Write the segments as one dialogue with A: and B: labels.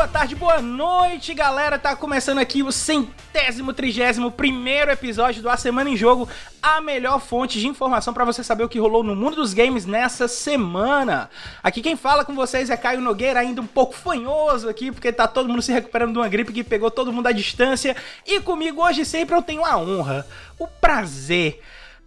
A: boa tarde, boa noite, galera. Tá começando aqui o centésimo, trigésimo primeiro episódio do A Semana em Jogo, a melhor fonte de informação para você saber o que rolou no mundo dos games nessa semana. Aqui quem fala com vocês é Caio Nogueira, ainda um pouco fanhoso aqui, porque tá todo mundo se recuperando de uma gripe que pegou todo mundo à distância. E comigo hoje sempre eu tenho a honra, o prazer,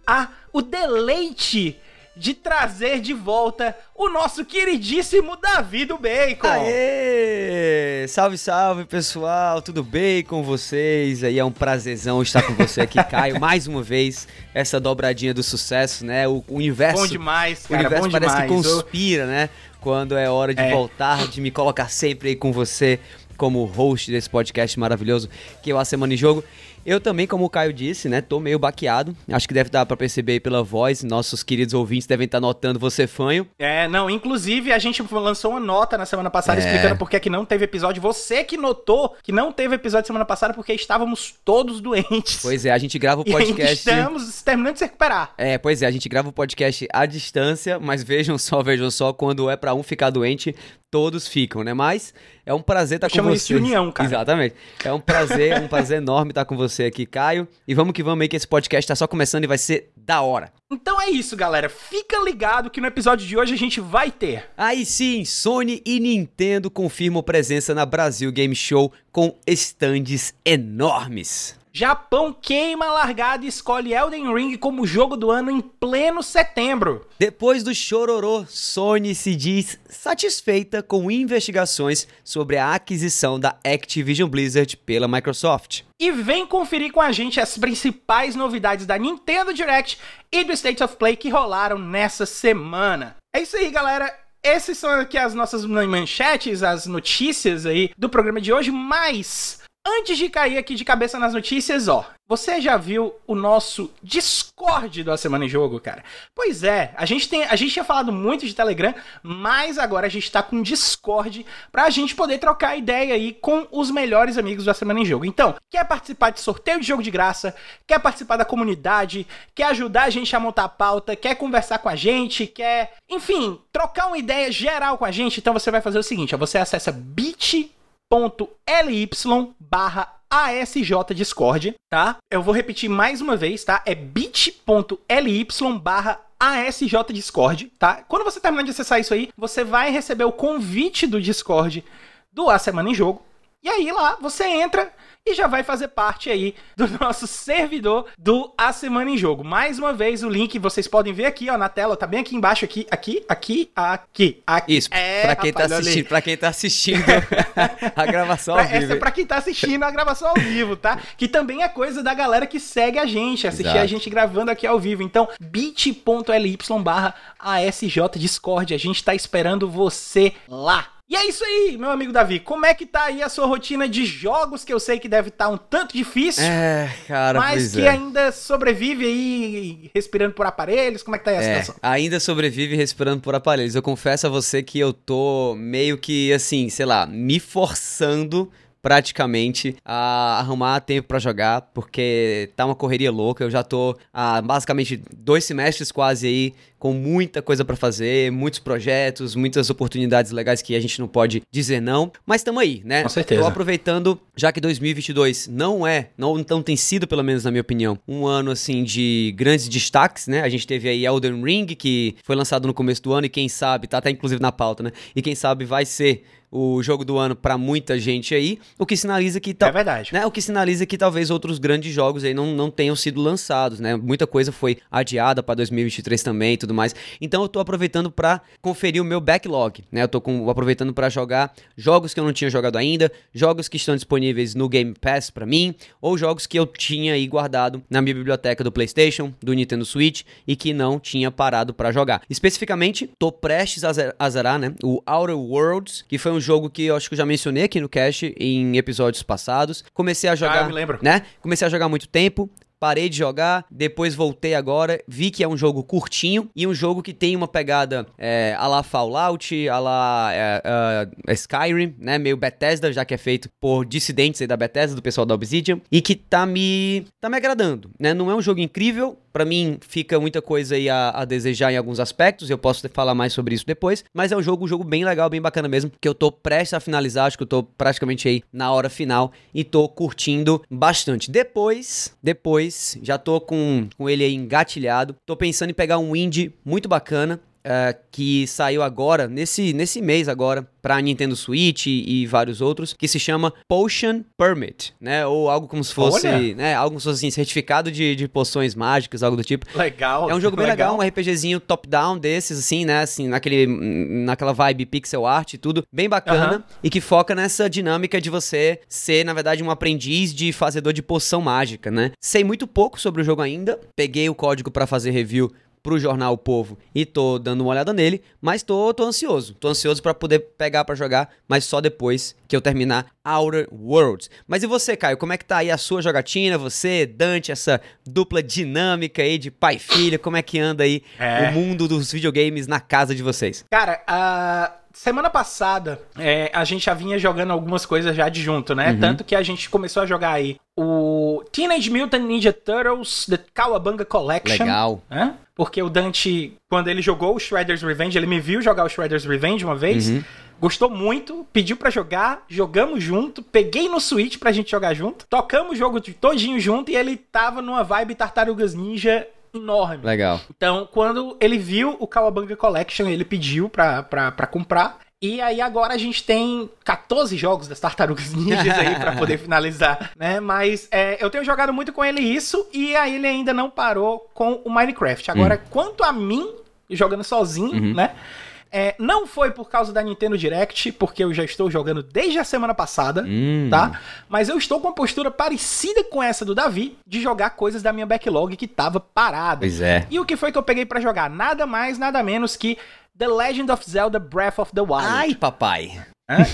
A: a, o deleite de trazer de volta o nosso queridíssimo Davi do Bacon.
B: Aê! Salve, salve, pessoal. Tudo bem com vocês? Aí é um prazerzão estar com você aqui, Caio, mais uma vez. Essa dobradinha do sucesso, né? O, o universo.
A: Bom demais, cara.
B: o universo parece
A: demais.
B: que conspira, né? Quando é hora de
A: É.
B: voltar, de me colocar sempre aí com você como host desse podcast maravilhoso que é o A Semana em Jogo. Eu também, como o Caio disse, né, tô meio baqueado. Acho que deve dar pra perceber aí pela voz. Nossos queridos ouvintes devem estar notando você fanho.
A: É, não, inclusive a gente lançou uma nota na semana passada
B: É.
A: explicando por que que não teve episódio. Você que notou que não teve episódio semana passada porque estávamos todos doentes.
B: Pois é, a gente grava o
A: E
B: podcast.
A: estamos terminando de se recuperar.
B: É, pois é, a gente grava o podcast à distância, mas vejam só, vejam só, quando é pra um ficar doente, todos ficam, né? Mas é um prazer estar
A: Eu
B: com
A: chamo
B: você.
A: isso de união, cara.
B: Exatamente. É um prazer, um prazer enorme estar com você aqui, Caio. E vamos que vamos aí que esse podcast tá só começando e vai ser da hora.
A: Então é isso, galera. Fica ligado que no episódio de hoje a gente vai ter
B: Aí sim, Sony e Nintendo confirmam presença na Brasil Game Show com estandes enormes.
A: Japão queima a largada e escolhe Elden Ring como jogo do ano em pleno setembro.
B: Depois do chororô, Sony se diz satisfeita com investigações sobre a aquisição da Activision Blizzard pela Microsoft.
A: E vem conferir com a gente as principais novidades da Nintendo Direct e do State of Play que rolaram nessa semana. É isso aí, galera. Essas são aqui as nossas manchetes, as notícias aí do programa de hoje, mas antes de cair aqui de cabeça nas notícias, ó, você já viu o nosso Discord do A Semana em Jogo, cara? Pois é, a gente tem, a gente tinha falado muito de Telegram, mas agora a gente tá com Discord pra gente poder trocar ideia aí com os melhores amigos do A Semana em Jogo. Então, quer participar de sorteio de jogo de graça, quer participar da comunidade, quer ajudar a gente a montar a pauta, quer conversar com a gente, quer, enfim, trocar uma ideia geral com a gente, então você vai fazer o seguinte, ó, você acessa bit bit.ly barra ASJ Discord, tá? Eu vou repetir mais uma vez, tá? É bit.ly barra ASJ Discord, tá? Quando você terminar de acessar isso aí, você vai receber o convite do Discord do A Semana em Jogo. E aí lá você entra e já vai fazer parte aí do nosso servidor do A Semana em Jogo. Mais uma vez, o link vocês podem ver aqui, ó, na tela, tá bem aqui embaixo, aqui, aqui, aqui, aqui, aqui.
B: Isso,
A: É,
B: pra quem
A: rapaz,
B: tá
A: olha aí.
B: assistindo, para quem tá assistindo a gravação
A: Pra-
B: ao vivo.
A: essa é pra quem tá assistindo a gravação ao vivo, tá? Que também é coisa da galera que segue a gente, assistir
B: Exato.
A: a gente gravando aqui ao vivo. Então, bit.ly barra ASJ Discord. A gente tá esperando você lá. E é isso aí, meu amigo Davi. Como é que tá aí a sua rotina de jogos, que eu sei que deve estar um tanto difícil,
B: É, cara,
A: mas que
B: é.
A: ainda sobrevive aí respirando por aparelhos? Como é que tá aí a
B: É,
A: situação?
B: ainda sobrevive respirando por aparelhos. Eu confesso a você que eu tô meio que assim, sei lá, me forçando praticamente a arrumar tempo pra jogar, porque tá uma correria louca. Eu já tô há basicamente dois semestres quase aí com muita coisa pra fazer, muitos projetos, muitas oportunidades legais que a gente não pode dizer não, mas tamo aí, né?
A: Com certeza.
B: Tô aproveitando, já que 2022 não é, não, não tem sido, pelo menos na minha opinião, um ano assim de grandes destaques, né? A gente teve aí Elden Ring, que foi lançado no começo do ano e quem sabe, tá até inclusive na pauta, né? E quem sabe vai ser o jogo do ano pra muita gente aí, o que sinaliza que tal,
A: É verdade.
B: né? O que sinaliza que talvez outros grandes jogos aí não, não tenham sido lançados, né? Muita coisa foi adiada pra 2023 também e tudo mais. Então eu tô aproveitando pra conferir o meu backlog, né? Eu tô com- aproveitando pra jogar jogos que eu não tinha jogado ainda, jogos que estão disponíveis no Game Pass pra mim, ou jogos que eu tinha aí guardado na minha biblioteca do PlayStation, do Nintendo Switch e que não tinha parado pra jogar. Especificamente, tô prestes a zerar, né? O Outer Worlds, que foi um jogo que eu acho que eu já mencionei aqui no cast em episódios passados. Comecei a jogar,
A: Ah, eu me lembro.
B: né? Comecei a jogar há muito tempo. Parei de jogar, depois voltei agora, vi que é um jogo curtinho e um jogo que tem uma pegada é, a la Fallout, a la é, é, Skyrim, né? Meio Bethesda, já que é feito por dissidentes aí da Bethesda, do pessoal da Obsidian, e que tá me, tá me agradando, né? Não é um jogo incrível, para mim fica muita coisa aí a, a, desejar em alguns aspectos, eu posso falar mais sobre isso depois, mas é um jogo, um jogo bem legal, bem bacana mesmo, que eu tô prestes a finalizar, acho que eu tô praticamente aí na hora final e tô curtindo bastante. Depois, depois, já tô com, com ele aí engatilhado, tô pensando em pegar um indie muito bacana, Uh, que saiu agora, nesse, nesse mês agora, para Nintendo Switch e, e, vários outros, que se chama Potion Permit, né? Ou algo como se fosse, Olha. né? Algo como se fosse assim, certificado de, de poções mágicas, algo do tipo.
A: Legal.
B: É um jogo bem legal, legal um RPGzinho top-down desses, assim, né? Assim, naquele, naquela vibe pixel art e tudo, bem bacana, e que foca nessa dinâmica de você ser, na verdade, um aprendiz de fazedor de poção mágica, né? Sei muito pouco sobre o jogo ainda, peguei o código para fazer review pro jornal O Povo e tô dando uma olhada nele, mas tô, tô ansioso. Tô ansioso para poder pegar para jogar, mas só depois que eu terminar Outer Worlds. Mas e você, Caio? Como é que tá aí a sua jogatina? Você, Dante, essa dupla dinâmica aí de pai e filha, como é que anda aí é. o mundo dos videogames na casa de vocês?
A: Cara, a semana passada é, a gente já vinha jogando algumas coisas já de junto, né? Uhum. Tanto que a gente começou a jogar aí o Teenage Mutant Ninja Turtles The Cowabunga Collection.
B: Legal.
A: Né? Porque o Dante, quando ele jogou o Shredder's Revenge, ele me viu jogar o Shredder's Revenge uma vez. Uhum. Gostou muito, pediu para jogar, jogamos junto, peguei no Switch pra gente jogar junto, tocamos o jogo todinho junto e ele tava numa vibe Tartarugas Ninja enorme.
B: Legal.
A: Então, quando ele viu o Kawabanga Collection, ele pediu pra, pra, pra comprar. E aí agora a gente tem 14 jogos das Tartarugas Ninjas aí para poder finalizar, né? Mas é, eu tenho jogado muito com ele isso e aí ele ainda não parou com o Minecraft. Agora, hum. quanto a mim, jogando sozinho, uhum. né? É, não foi por causa da Nintendo Direct, porque eu já estou jogando desde a semana passada, hum. tá? Mas eu estou com uma postura parecida com essa do Davi, de jogar coisas da minha backlog que tava parada.
B: Pois é.
A: E o que foi que eu peguei para jogar? Nada mais, nada menos que The Legend of Zelda Breath of the Wild.
B: Ai, papai.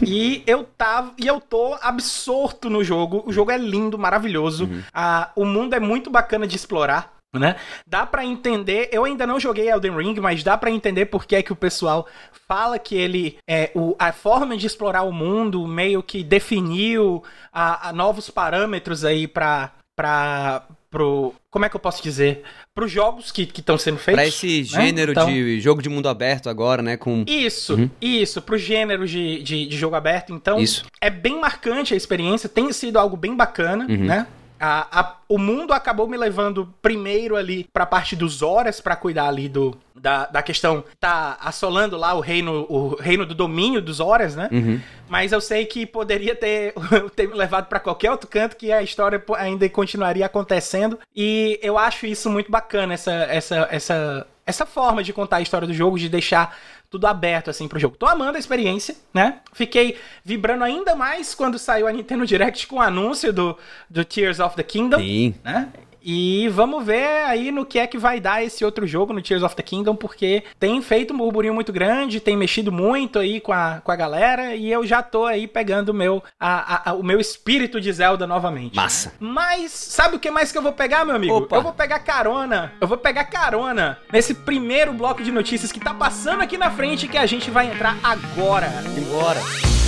A: E eu tava e eu tô absorto no jogo. O jogo é lindo, maravilhoso. Uhum. Ah, o mundo é muito bacana de explorar né? Dá para entender, eu ainda não joguei Elden Ring, mas dá para entender por que é que o pessoal fala que ele é o, a forma de explorar o mundo meio que definiu a, a novos parâmetros aí para para pro como é que eu posso dizer para os jogos que estão sendo feitos
B: para esse né? gênero então, de jogo de mundo aberto agora né com
A: isso uhum. isso para o gênero de, de, de, jogo aberto então
B: isso.
A: é bem marcante a experiência tem sido algo bem bacana uhum. né a, a, o mundo acabou me levando primeiro ali pra parte dos horas para cuidar ali do, da, da questão tá assolando lá o reino o reino do domínio dos horas, né? Uhum. Mas eu sei que poderia ter, ter me levado para qualquer outro canto que a história ainda continuaria acontecendo e eu acho isso muito bacana essa essa essa essa forma de contar a história do jogo, de deixar tudo aberto assim pro jogo. Tô amando a experiência, né? Fiquei vibrando ainda mais quando saiu a Nintendo Direct com o anúncio do, do Tears of the Kingdom,
B: Sim.
A: né? E vamos ver aí no que é que vai dar esse outro jogo no Tears of the Kingdom, porque tem feito um burburinho muito grande, tem mexido muito aí com a, com a galera, e eu já tô aí pegando o meu, a, a, o meu espírito de Zelda novamente.
B: Massa.
A: Mas sabe o que mais que eu vou pegar, meu amigo?
B: Opa.
A: Eu vou pegar carona. Eu vou pegar carona nesse primeiro bloco de notícias que tá passando aqui na frente que a gente vai entrar agora.
B: Agora.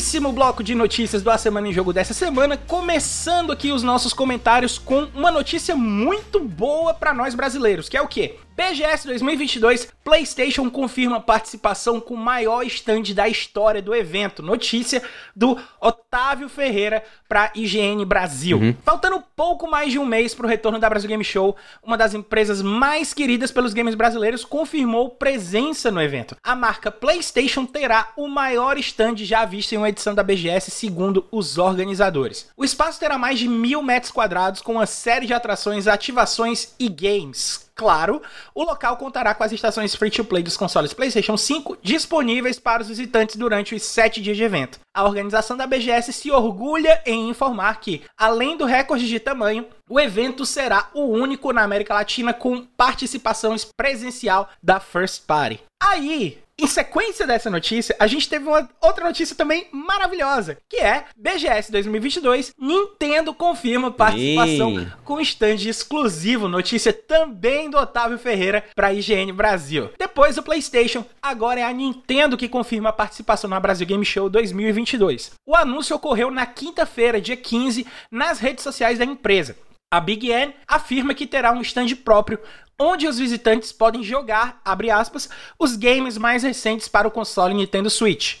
A: Primeiríssimo bloco de notícias do A Semana em Jogo dessa semana, começando aqui os nossos comentários com uma notícia muito boa para nós brasileiros, que é o quê? BGS 2022, PlayStation confirma participação com o maior stand da história do evento. Notícia do Otávio Ferreira para IGN Brasil. Uhum. Faltando pouco mais de um mês para o retorno da Brasil Game Show, uma das empresas mais queridas pelos games brasileiros confirmou presença no evento. A marca PlayStation terá o maior stand já visto em uma edição da BGS, segundo os organizadores. O espaço terá mais de mil metros quadrados com uma série de atrações, ativações e games claro, o local contará com as estações free-to-play dos consoles PlayStation 5 disponíveis para os visitantes durante os sete dias de evento. A organização da BGS se orgulha em informar que, além do recorde de tamanho, o evento será o único na América Latina com participação presencial da First Party. Aí, em sequência dessa notícia, a gente teve uma outra notícia também maravilhosa, que é BGS 2022, Nintendo confirma participação com stand exclusivo, notícia também do Otávio Ferreira para IGN Brasil. Depois do PlayStation, agora é a Nintendo que confirma a participação na Brasil Game Show 2022. O anúncio ocorreu na quinta-feira, dia 15, nas redes sociais da empresa. A Big N afirma que terá um stand próprio onde os visitantes podem jogar, aspas, os games mais recentes para o console Nintendo Switch.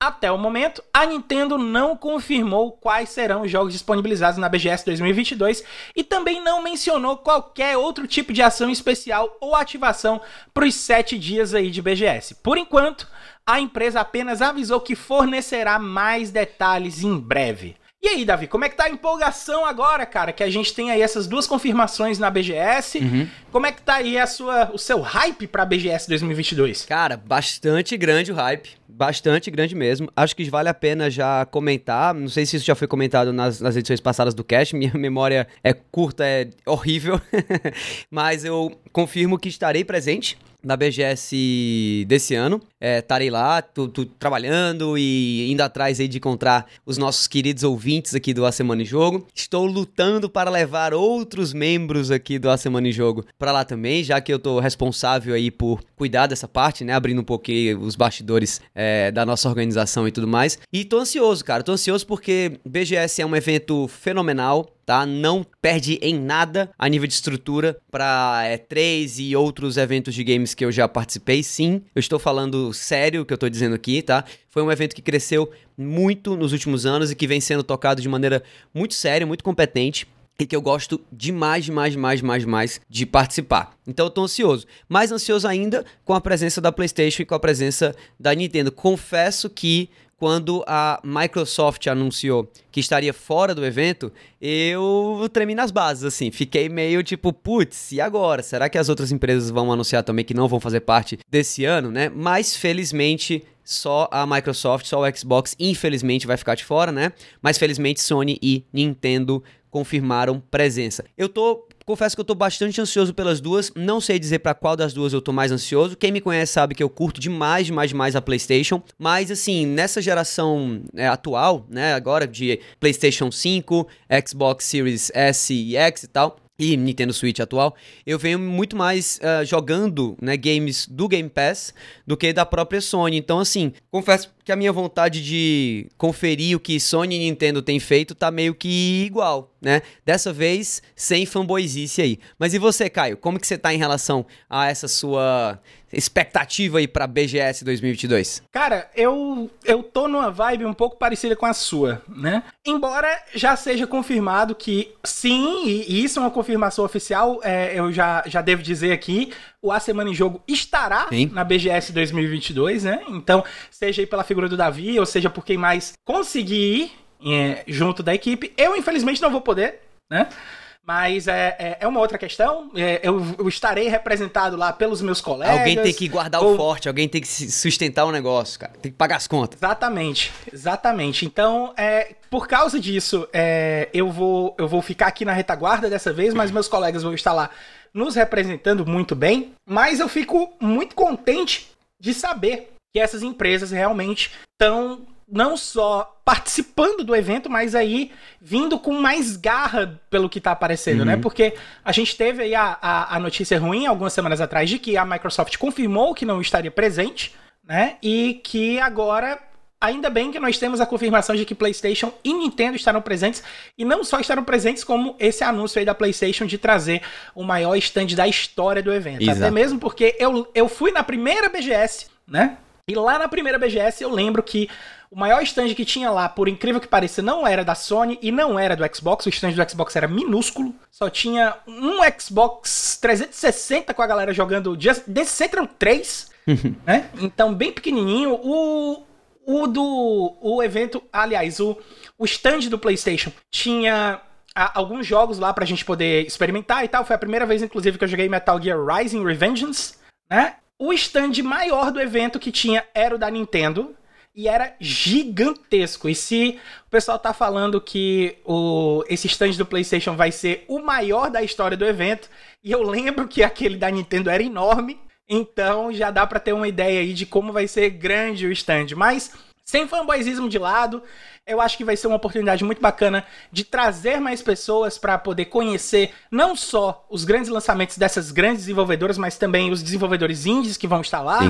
A: Até o momento, a Nintendo não confirmou quais serão os jogos disponibilizados na BGS 2022 e também não mencionou qualquer outro tipo de ação especial ou ativação para os sete dias aí de BGS. Por enquanto, a empresa apenas avisou que fornecerá mais detalhes em breve. E aí, Davi, como é que tá a empolgação agora, cara? Que a gente tem aí essas duas confirmações na BGS. Uhum. Como é que tá aí a sua, o seu hype pra BGS 2022?
B: Cara, bastante grande o hype. Bastante grande mesmo. Acho que vale a pena já comentar. Não sei se isso já foi comentado nas, nas edições passadas do cast. Minha memória é curta, é horrível. Mas eu confirmo que estarei presente na BGS desse ano. É, estarei lá, tô, tô, trabalhando e indo atrás aí de encontrar os nossos queridos ouvintes aqui do A Semana em Jogo. Estou lutando para levar outros membros aqui do A Semana em Jogo para lá também, já que eu tô responsável aí por cuidar dessa parte, né? Abrindo um pouquinho os bastidores é, da nossa organização e tudo mais. E tô ansioso, cara. Tô ansioso porque BGS é um evento fenomenal tá? Não perde em nada a nível de estrutura para é, 3 e outros eventos de games que eu já participei. Sim, eu estou falando sério o que eu estou dizendo aqui, tá? Foi um evento que cresceu muito nos últimos anos e que vem sendo tocado de maneira muito séria, muito competente e que eu gosto demais, demais, demais, demais, demais de participar. Então eu tô ansioso. Mais ansioso ainda com a presença da PlayStation e com a presença da Nintendo. Confesso que quando a Microsoft anunciou que estaria fora do evento, eu tremi nas bases, assim. Fiquei meio tipo, putz, e agora? Será que as outras empresas vão anunciar também que não vão fazer parte desse ano, né? Mas felizmente só a Microsoft, só o Xbox, infelizmente vai ficar de fora, né? Mas felizmente Sony e Nintendo confirmaram presença. Eu tô Confesso que eu tô bastante ansioso pelas duas. Não sei dizer para qual das duas eu tô mais ansioso. Quem me conhece sabe que eu curto demais, demais, demais a PlayStation. Mas assim, nessa geração é, atual, né, agora de PlayStation 5, Xbox Series S e X e tal, e Nintendo Switch atual, eu venho muito mais uh, jogando né, games do Game Pass do que da própria Sony. Então, assim, confesso que a minha vontade de conferir o que Sony e Nintendo têm feito tá meio que igual, né? Dessa vez, sem fanboyzice aí. Mas e você, Caio? Como que você tá em relação a essa sua expectativa aí pra BGS 2022?
A: Cara, eu, eu tô numa vibe um pouco parecida com a sua, né? Embora já seja confirmado que sim, e isso é uma confirmação oficial, é, eu já, já devo dizer aqui, o A Semana em Jogo estará sim. na BGS 2022, né? Então, seja aí pela figura do Davi, ou seja por quem mais conseguir ir é, junto da equipe. Eu, infelizmente, não vou poder, né? Mas é, é, é, uma outra questão. É, eu, eu, estarei representado lá pelos meus colegas.
B: Alguém tem que guardar ou... o forte, alguém tem que sustentar o negócio, cara. Tem que pagar as contas.
A: Exatamente, exatamente. Então, é, por causa disso, é, eu, vou, eu vou ficar aqui na retaguarda dessa vez, mas meus colegas vão estar lá nos representando muito bem. Mas eu fico muito contente de saber que essas empresas realmente estão não só participando do evento, mas aí vindo com mais garra pelo que tá aparecendo, né? uhum. né? Porque a gente teve aí a, a, a, notícia ruim algumas semanas atrás de que a Microsoft confirmou que não estaria presente, né? E que agora. Ainda bem que nós temos a confirmação de que PlayStation e Nintendo estarão presentes, e não só estarão presentes, como esse anúncio aí da PlayStation de trazer o maior stand da história do evento. Exato. Até mesmo porque eu, eu fui na primeira BGS, né? E lá na primeira BGS eu lembro que o maior stand que tinha lá, por incrível que pareça, não era da Sony e não era do Xbox. O stand do Xbox era minúsculo. Só tinha um Xbox 360 com a galera jogando. Desses eram três, né? Então, bem pequenininho. O, o do o evento, aliás, o, o stand do PlayStation tinha alguns jogos lá pra gente poder experimentar e tal. Foi a primeira vez, inclusive, que eu joguei Metal Gear Rising Revengeance, né? O stand maior do evento que tinha era o da Nintendo e era gigantesco. E se o pessoal tá falando que o, esse stand do PlayStation vai ser o maior da história do evento, e eu lembro que aquele da Nintendo era enorme, então já dá para ter uma ideia aí de como vai ser grande o stand. Mas sem fanboyismo de lado, eu acho que vai ser uma oportunidade muito bacana de trazer mais pessoas para poder conhecer não só os grandes lançamentos dessas grandes desenvolvedoras, mas também os desenvolvedores indies que vão estar lá,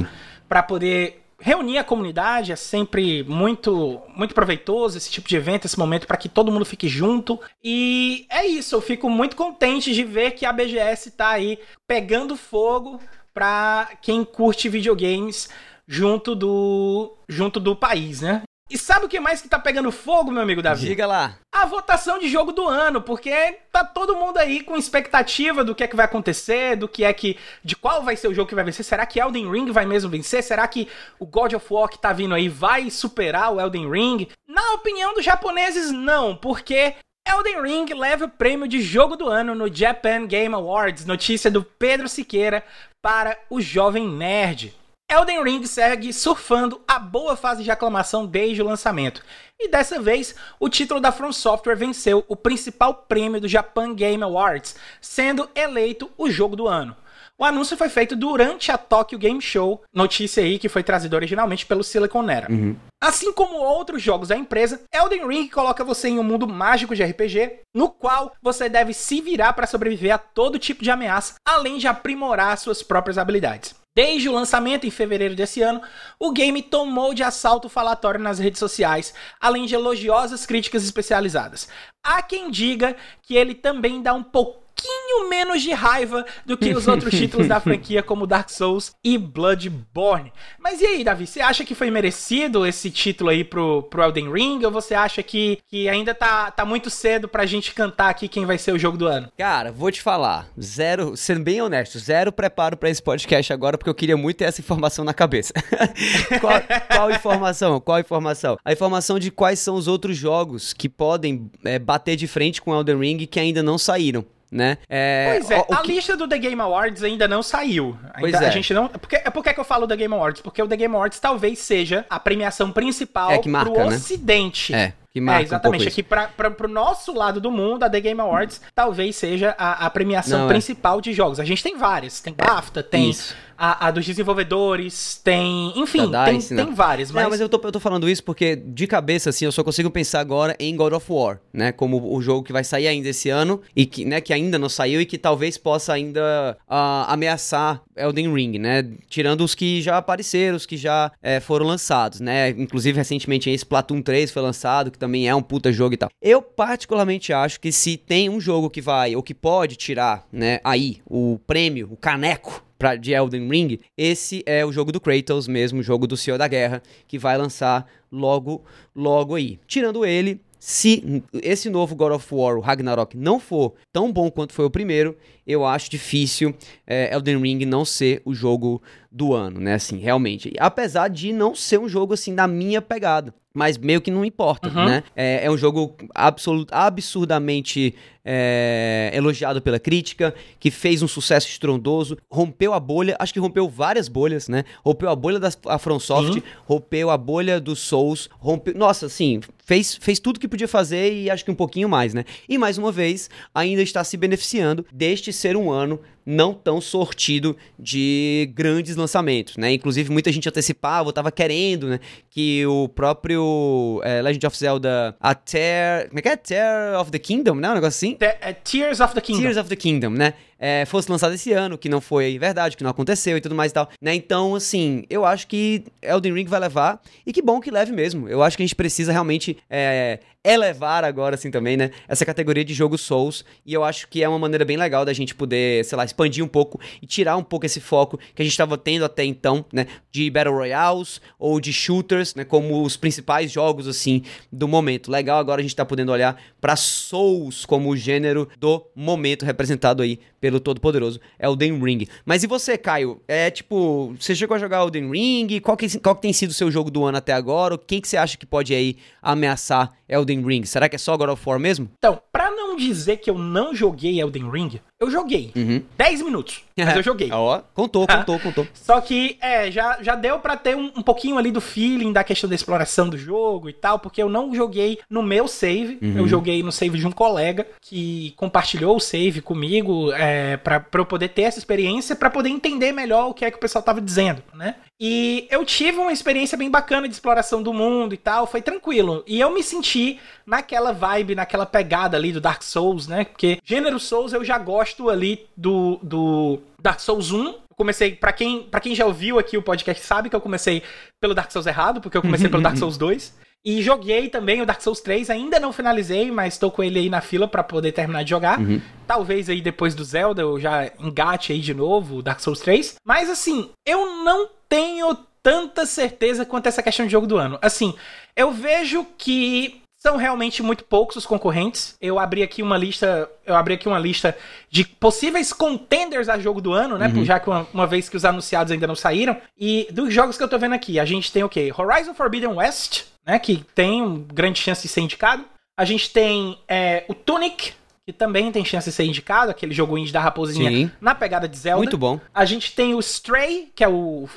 A: para poder reunir a comunidade. É sempre muito muito proveitoso esse tipo de evento, esse momento para que todo mundo fique junto. E é isso, eu fico muito contente de ver que a BGS está aí pegando fogo para quem curte videogames junto do junto do país, né? E sabe o que mais que tá pegando fogo, meu amigo Davi?
B: Diga lá.
A: A votação de jogo do ano, porque tá todo mundo aí com expectativa do que é que vai acontecer, do que é que. de qual vai ser o jogo que vai vencer. Será que Elden Ring vai mesmo vencer? Será que o God of War que tá vindo aí vai superar o Elden Ring? Na opinião dos japoneses, não, porque Elden Ring leva o prêmio de jogo do ano no Japan Game Awards, notícia do Pedro Siqueira para o Jovem Nerd. Elden Ring segue surfando a boa fase de aclamação desde o lançamento. E dessa vez, o título da From Software venceu o principal prêmio do Japan Game Awards, sendo eleito o jogo do ano. O anúncio foi feito durante a Tokyo Game Show, notícia aí que foi trazida originalmente pelo Silicon Era. Uhum. Assim como outros jogos da empresa, Elden Ring coloca você em um mundo mágico de RPG, no qual você deve se virar para sobreviver a todo tipo de ameaça, além de aprimorar suas próprias habilidades. Desde o lançamento em fevereiro desse ano, o game tomou de assalto falatório nas redes sociais, além de elogiosas críticas especializadas. Há quem diga que ele também dá um pouco pouquinho menos de raiva do que os outros títulos da franquia, como Dark Souls e Bloodborne. Mas e aí, Davi, você acha que foi merecido esse título aí pro, pro Elden Ring? Ou você acha que, que ainda tá, tá muito cedo pra gente cantar aqui quem vai ser o jogo do ano?
B: Cara, vou te falar, zero, sendo bem honesto, zero preparo para esse podcast agora, porque eu queria muito ter essa informação na cabeça. qual, qual, informação? Qual informação? A informação de quais são os outros jogos que podem é, bater de frente com Elden Ring que ainda não saíram né?
A: É, pois é, o, o a que... lista do The Game Awards ainda não saiu. Ainda, pois é. A gente não. Porque, é por que eu falo The Game Awards? Porque o The Game Awards talvez seja a premiação principal
B: é que marca,
A: pro
B: né?
A: Ocidente.
B: É. Que marca
A: é, exatamente.
B: Um
A: Aqui pra, pra, pro nosso lado do mundo, a The Game Awards talvez seja a, a premiação não, é. principal é. de jogos. A gente tem várias. Tem BAFTA, tem Isso a, a, dos desenvolvedores, tem. Enfim, DICE, tem, né? tem várias.
B: Mas... Não, mas eu tô, eu tô falando isso porque, de cabeça, assim, eu só consigo pensar agora em God of War, né? Como o jogo que vai sair ainda esse ano e que, né, que ainda não saiu e que talvez possa ainda uh, ameaçar Elden Ring, né? Tirando os que já apareceram, os que já é, foram lançados, né? Inclusive, recentemente, esse Splatoon 3 foi lançado, que também é um puta jogo e tal. Eu, particularmente, acho que se tem um jogo que vai, ou que pode tirar, né, aí, o prêmio, o caneco pra, de Elden Ring, esse é o jogo do Kratos mesmo, o jogo do Senhor da Guerra, que vai lançar logo, logo aí. Tirando ele, se esse novo God of War, o Ragnarok, não for tão bom quanto foi o primeiro, eu acho difícil é, Elden Ring não ser o jogo do ano, né? Assim, realmente. Apesar de não ser um jogo, assim, da minha pegada. Mas meio que não importa, uhum. né? É, é, um jogo absolut, absurdamente é, elogiado pela crítica, que fez um sucesso estrondoso, rompeu a bolha, acho que rompeu várias bolhas, né? Rompeu a bolha da FromSoft, uhum. rompeu a bolha dos Souls, rompeu... Nossa, assim, fez, fez tudo que podia fazer e acho que um pouquinho mais, né? E mais uma vez, ainda está se beneficiando deste ser um ano não tão sortido de grandes lançamentos, né? Inclusive, muita gente antecipava, estava querendo, né? Que o próprio é, Legend of Zelda, a Tear... Como é que é? Tear of the Kingdom, né? Um negócio assim?
A: The, uh, Tears of the Kingdom.
B: Tears of the Kingdom, né? É, fosse lançado esse ano, que não foi verdade, que não aconteceu e tudo mais e tal, né? Então, assim, eu acho que Elden Ring vai levar, e que bom que leve mesmo. Eu acho que a gente precisa realmente é, elevar agora, assim, também, né? Essa categoria de jogo Souls, e eu acho que é uma maneira bem legal da gente poder, sei lá, expandir um pouco e tirar um pouco esse foco que a gente estava tendo até então, né, de Battle Royales ou de shooters, né, como os principais jogos assim do momento. Legal agora a gente tá podendo olhar para Souls como o gênero do momento representado aí pelo todo poderoso Elden Ring. Mas e você, Caio? É tipo, você chegou a jogar Elden Ring? Qual que, qual que tem sido o seu jogo do ano até agora? O que você acha que pode aí ameaçar Elden Ring? Será que é só God of War mesmo?
A: Então, para não dizer que eu não joguei Elden Ring, eu joguei.
B: Uhum.
A: 10 minutos, mas eu joguei.
B: Ó, contou, contou, contou.
A: Só que, é, já, já deu pra ter um, um pouquinho ali do feeling da questão da exploração do jogo e tal, porque eu não joguei no meu save,
B: Uhum.
A: eu joguei no save de um colega que compartilhou o save comigo é, pra, pra eu poder ter essa experiência, pra poder entender melhor o que é que o pessoal tava dizendo, né? E eu tive uma experiência bem bacana de exploração do mundo e tal, foi tranquilo. E eu me senti naquela vibe, naquela pegada ali do Dark Souls, né? Porque gênero Souls eu já gosto ali do, do Dark Souls 1. Eu comecei, pra quem, pra quem já ouviu aqui o podcast sabe que eu comecei pelo Dark Souls errado, porque eu comecei pelo Dark Souls 2. E joguei também o Dark Souls 3, ainda não finalizei, mas tô com ele aí na fila pra poder terminar de jogar.
B: Uhum.
A: Talvez aí depois do Zelda eu já engate aí de novo o Dark Souls 3. Mas assim, eu não tenho tanta certeza quanto essa questão de jogo do ano. Assim, eu vejo que são realmente muito poucos os concorrentes. Eu abri aqui uma lista, eu abri aqui uma lista de possíveis contenders a jogo do ano, né?
B: Uhum.
A: Já que uma, uma vez que os anunciados ainda não saíram. E dos jogos que eu tô vendo aqui, a gente tem o quê? Horizon Forbidden West, né? Que tem um grande chance de ser indicado. A gente tem é, o Tunic, que também tem chance de ser indicado, aquele jogo indie da raposinha
B: Sim.
A: na pegada de Zelda.
B: Muito bom.
A: A gente tem o Stray, que é o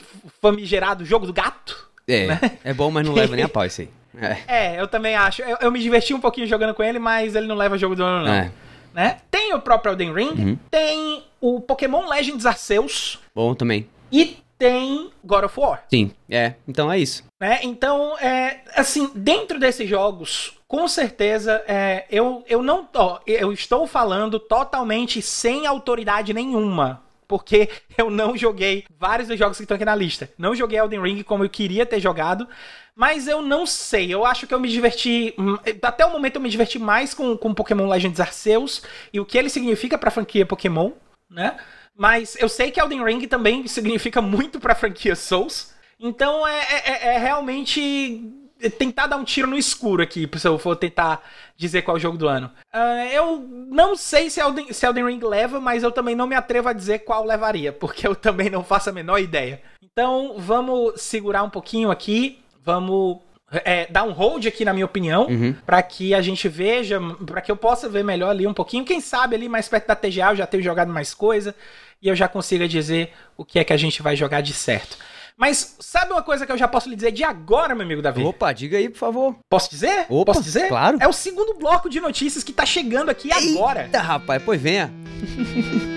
A: famigerado jogo do gato.
B: É, é bom, mas não leva nem a pau isso aí. É.
A: É, eu também acho. Eu, eu me diverti um pouquinho jogando com ele, mas ele não leva jogo do ano, não.
B: É.
A: Né? Tem o próprio Elden Ring,
B: Uhum.
A: tem o Pokémon Legends Arceus
B: Bom também.
A: e tem God of War.
B: Sim, é. Então é isso.
A: Né? Então, é, assim, dentro desses jogos, com certeza, é, eu, eu não. Ó, eu estou falando totalmente sem autoridade nenhuma. Porque eu não joguei vários dos jogos que estão aqui na lista. Não joguei Elden Ring como eu queria ter jogado. Mas eu não sei. Eu acho que eu me diverti. Até o momento eu me diverti mais com, com Pokémon Legends Arceus e o que ele significa pra franquia Pokémon, né? Mas eu sei que Elden Ring também significa muito pra franquia Souls. Então é, é- é- é realmente tentar dar um tiro no escuro aqui, se eu for tentar dizer qual é o jogo do ano. Ah, eu não sei se Elden, se Elden Ring leva, mas eu também não me atrevo a dizer qual levaria, porque eu também não faço a menor ideia. Então vamos segurar um pouquinho aqui, vamos é, dar um hold aqui na minha opinião,
B: Uhum.
A: pra que a gente veja, pra que eu possa ver melhor ali um pouquinho. Quem sabe ali mais perto da TGA eu já tenho jogado mais coisa e eu já consiga dizer o que é que a gente vai jogar de certo. Mas sabe uma coisa que eu já posso lhe dizer de agora, meu amigo Davi?
B: Opa, diga aí, por favor.
A: Posso dizer?
B: Opa,
A: Posso dizer?
B: claro.
A: É o segundo bloco de notícias que tá chegando aqui agora.
B: Eita, rapaz, pois venha.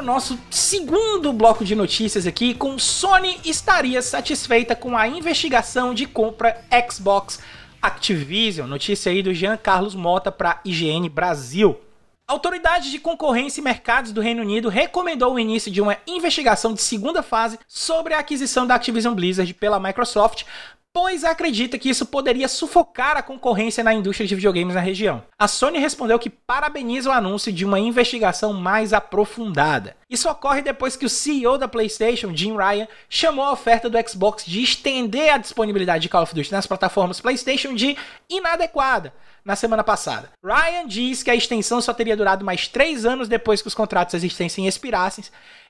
A: agora pro nosso segundo bloco de notícias aqui, com Sony estaria satisfeita com a investigação de compra Xbox Activision. Notícia aí do Jean Carlos Mota para IGN Brasil. Autoridade de Concorrência e Mercados do Reino Unido recomendou o início de uma investigação de segunda fase sobre a aquisição da Activision Blizzard pela Microsoft, pois acredita que isso poderia sufocar a concorrência na indústria de videogames na região. A Sony respondeu que parabeniza o anúncio de uma investigação mais aprofundada. Isso ocorre depois que o CEO da PlayStation, Jim Ryan, chamou a oferta do Xbox de estender a disponibilidade de Call of Duty nas plataformas PlayStation de inadequada na semana passada. Ryan diz que a extensão só teria durado mais três anos depois que os contratos existentes expirassem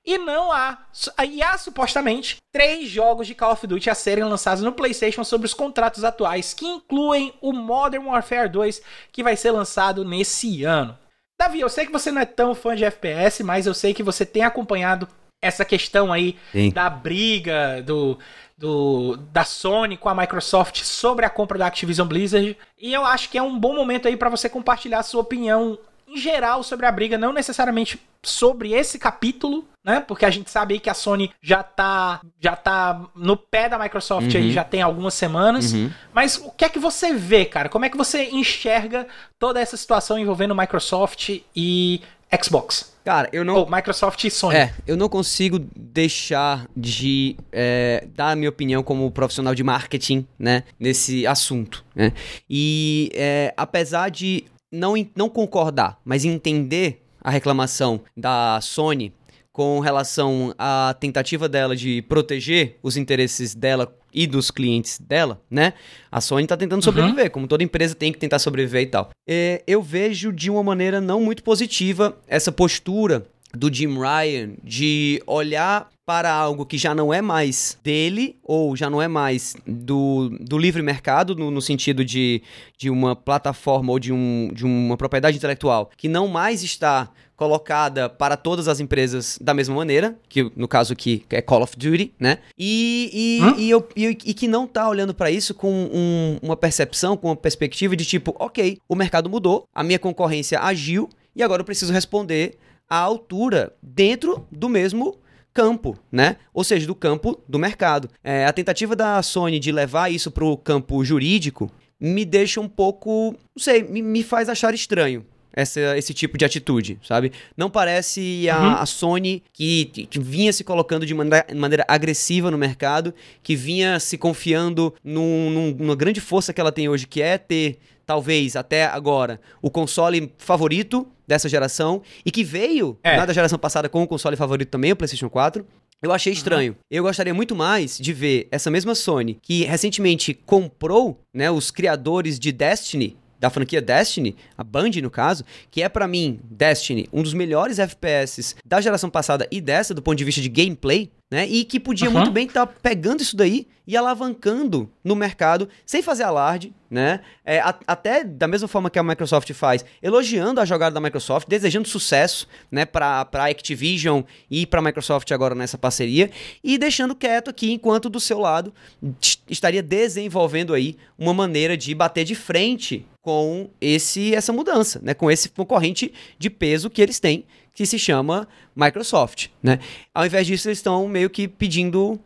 A: e não há, e há supostamente três jogos de Call of Duty a serem lançados no PlayStation sobre os contratos atuais, que incluem o Modern Warfare 2, que vai ser lançado nesse ano. Davi, eu sei que você não é tão fã de FPS, mas eu sei que você tem acompanhado essa questão aí
B: Sim.
A: da briga do, do da Sony com a Microsoft sobre a compra da Activision Blizzard. E eu acho que é um bom momento aí para você compartilhar sua opinião em geral sobre a briga, não necessariamente sobre esse capítulo, né? Porque a gente sabe aí que a Sony já tá já tá no pé da Microsoft aí
B: Uhum.
A: já tem algumas semanas.
B: Uhum.
A: Mas o que é que você vê, cara? Como é que você enxerga toda essa situação envolvendo Microsoft e Xbox?
B: Cara, eu não.
A: Ou Microsoft e Sony.
B: É, eu não consigo deixar de é, dar a minha opinião como profissional de marketing, né, nesse assunto, né? E é, apesar de não, não concordar, mas entender a reclamação da Sony com relação à tentativa dela de proteger os interesses dela e dos clientes dela, né? A Sony tá tentando sobreviver, uhum. como toda empresa tem que tentar sobreviver e tal. É, eu vejo de uma maneira não muito positiva essa postura do Jim Ryan de olhar para algo que já não é mais dele ou já não é mais do, do livre mercado, no, no sentido de, de uma plataforma ou de, um, de uma propriedade intelectual que não mais está colocada para todas as empresas da mesma maneira, que no caso aqui é Call of Duty, né? E, e, hum? e, eu, e, e que não tá olhando para isso com um, uma percepção, com uma perspectiva de tipo, ok, o mercado mudou, a minha concorrência agiu e agora eu preciso responder à altura dentro do mesmo campo, né? Ou seja, do campo do mercado. É, a tentativa da Sony de levar isso para o campo jurídico me deixa um pouco, não sei, me, me faz achar estranho essa, esse tipo de atitude, sabe? Não parece a, uhum. a Sony que, que, vinha se colocando de maneira, maneira, agressiva no mercado, que vinha se confiando num, num, numa grande força que ela tem hoje, que é ter, talvez, até agora, o console favorito dessa geração, e que veio é. na da geração passada com o console favorito também, o PlayStation 4. Eu achei estranho. Uhum. Eu gostaria muito mais de ver essa mesma Sony, que recentemente comprou né, os criadores de Destiny, da franquia Destiny, a Band no caso, que é para mim, Destiny, um dos melhores FPS da geração passada e dessa do ponto de vista de gameplay, né? E que podia uhum. muito bem estar tá pegando isso daí e alavancando no mercado sem fazer alarde, né? É, a, até da mesma forma que a Microsoft faz, elogiando a jogada da Microsoft, desejando sucesso, né, para para Activision e para Microsoft agora nessa parceria e deixando quieto aqui enquanto do seu lado estaria desenvolvendo aí uma maneira de bater de frente com esse essa mudança, né, com esse concorrente de peso que eles têm que se chama Microsoft, né? Ao invés disso, eles estão meio que pedindo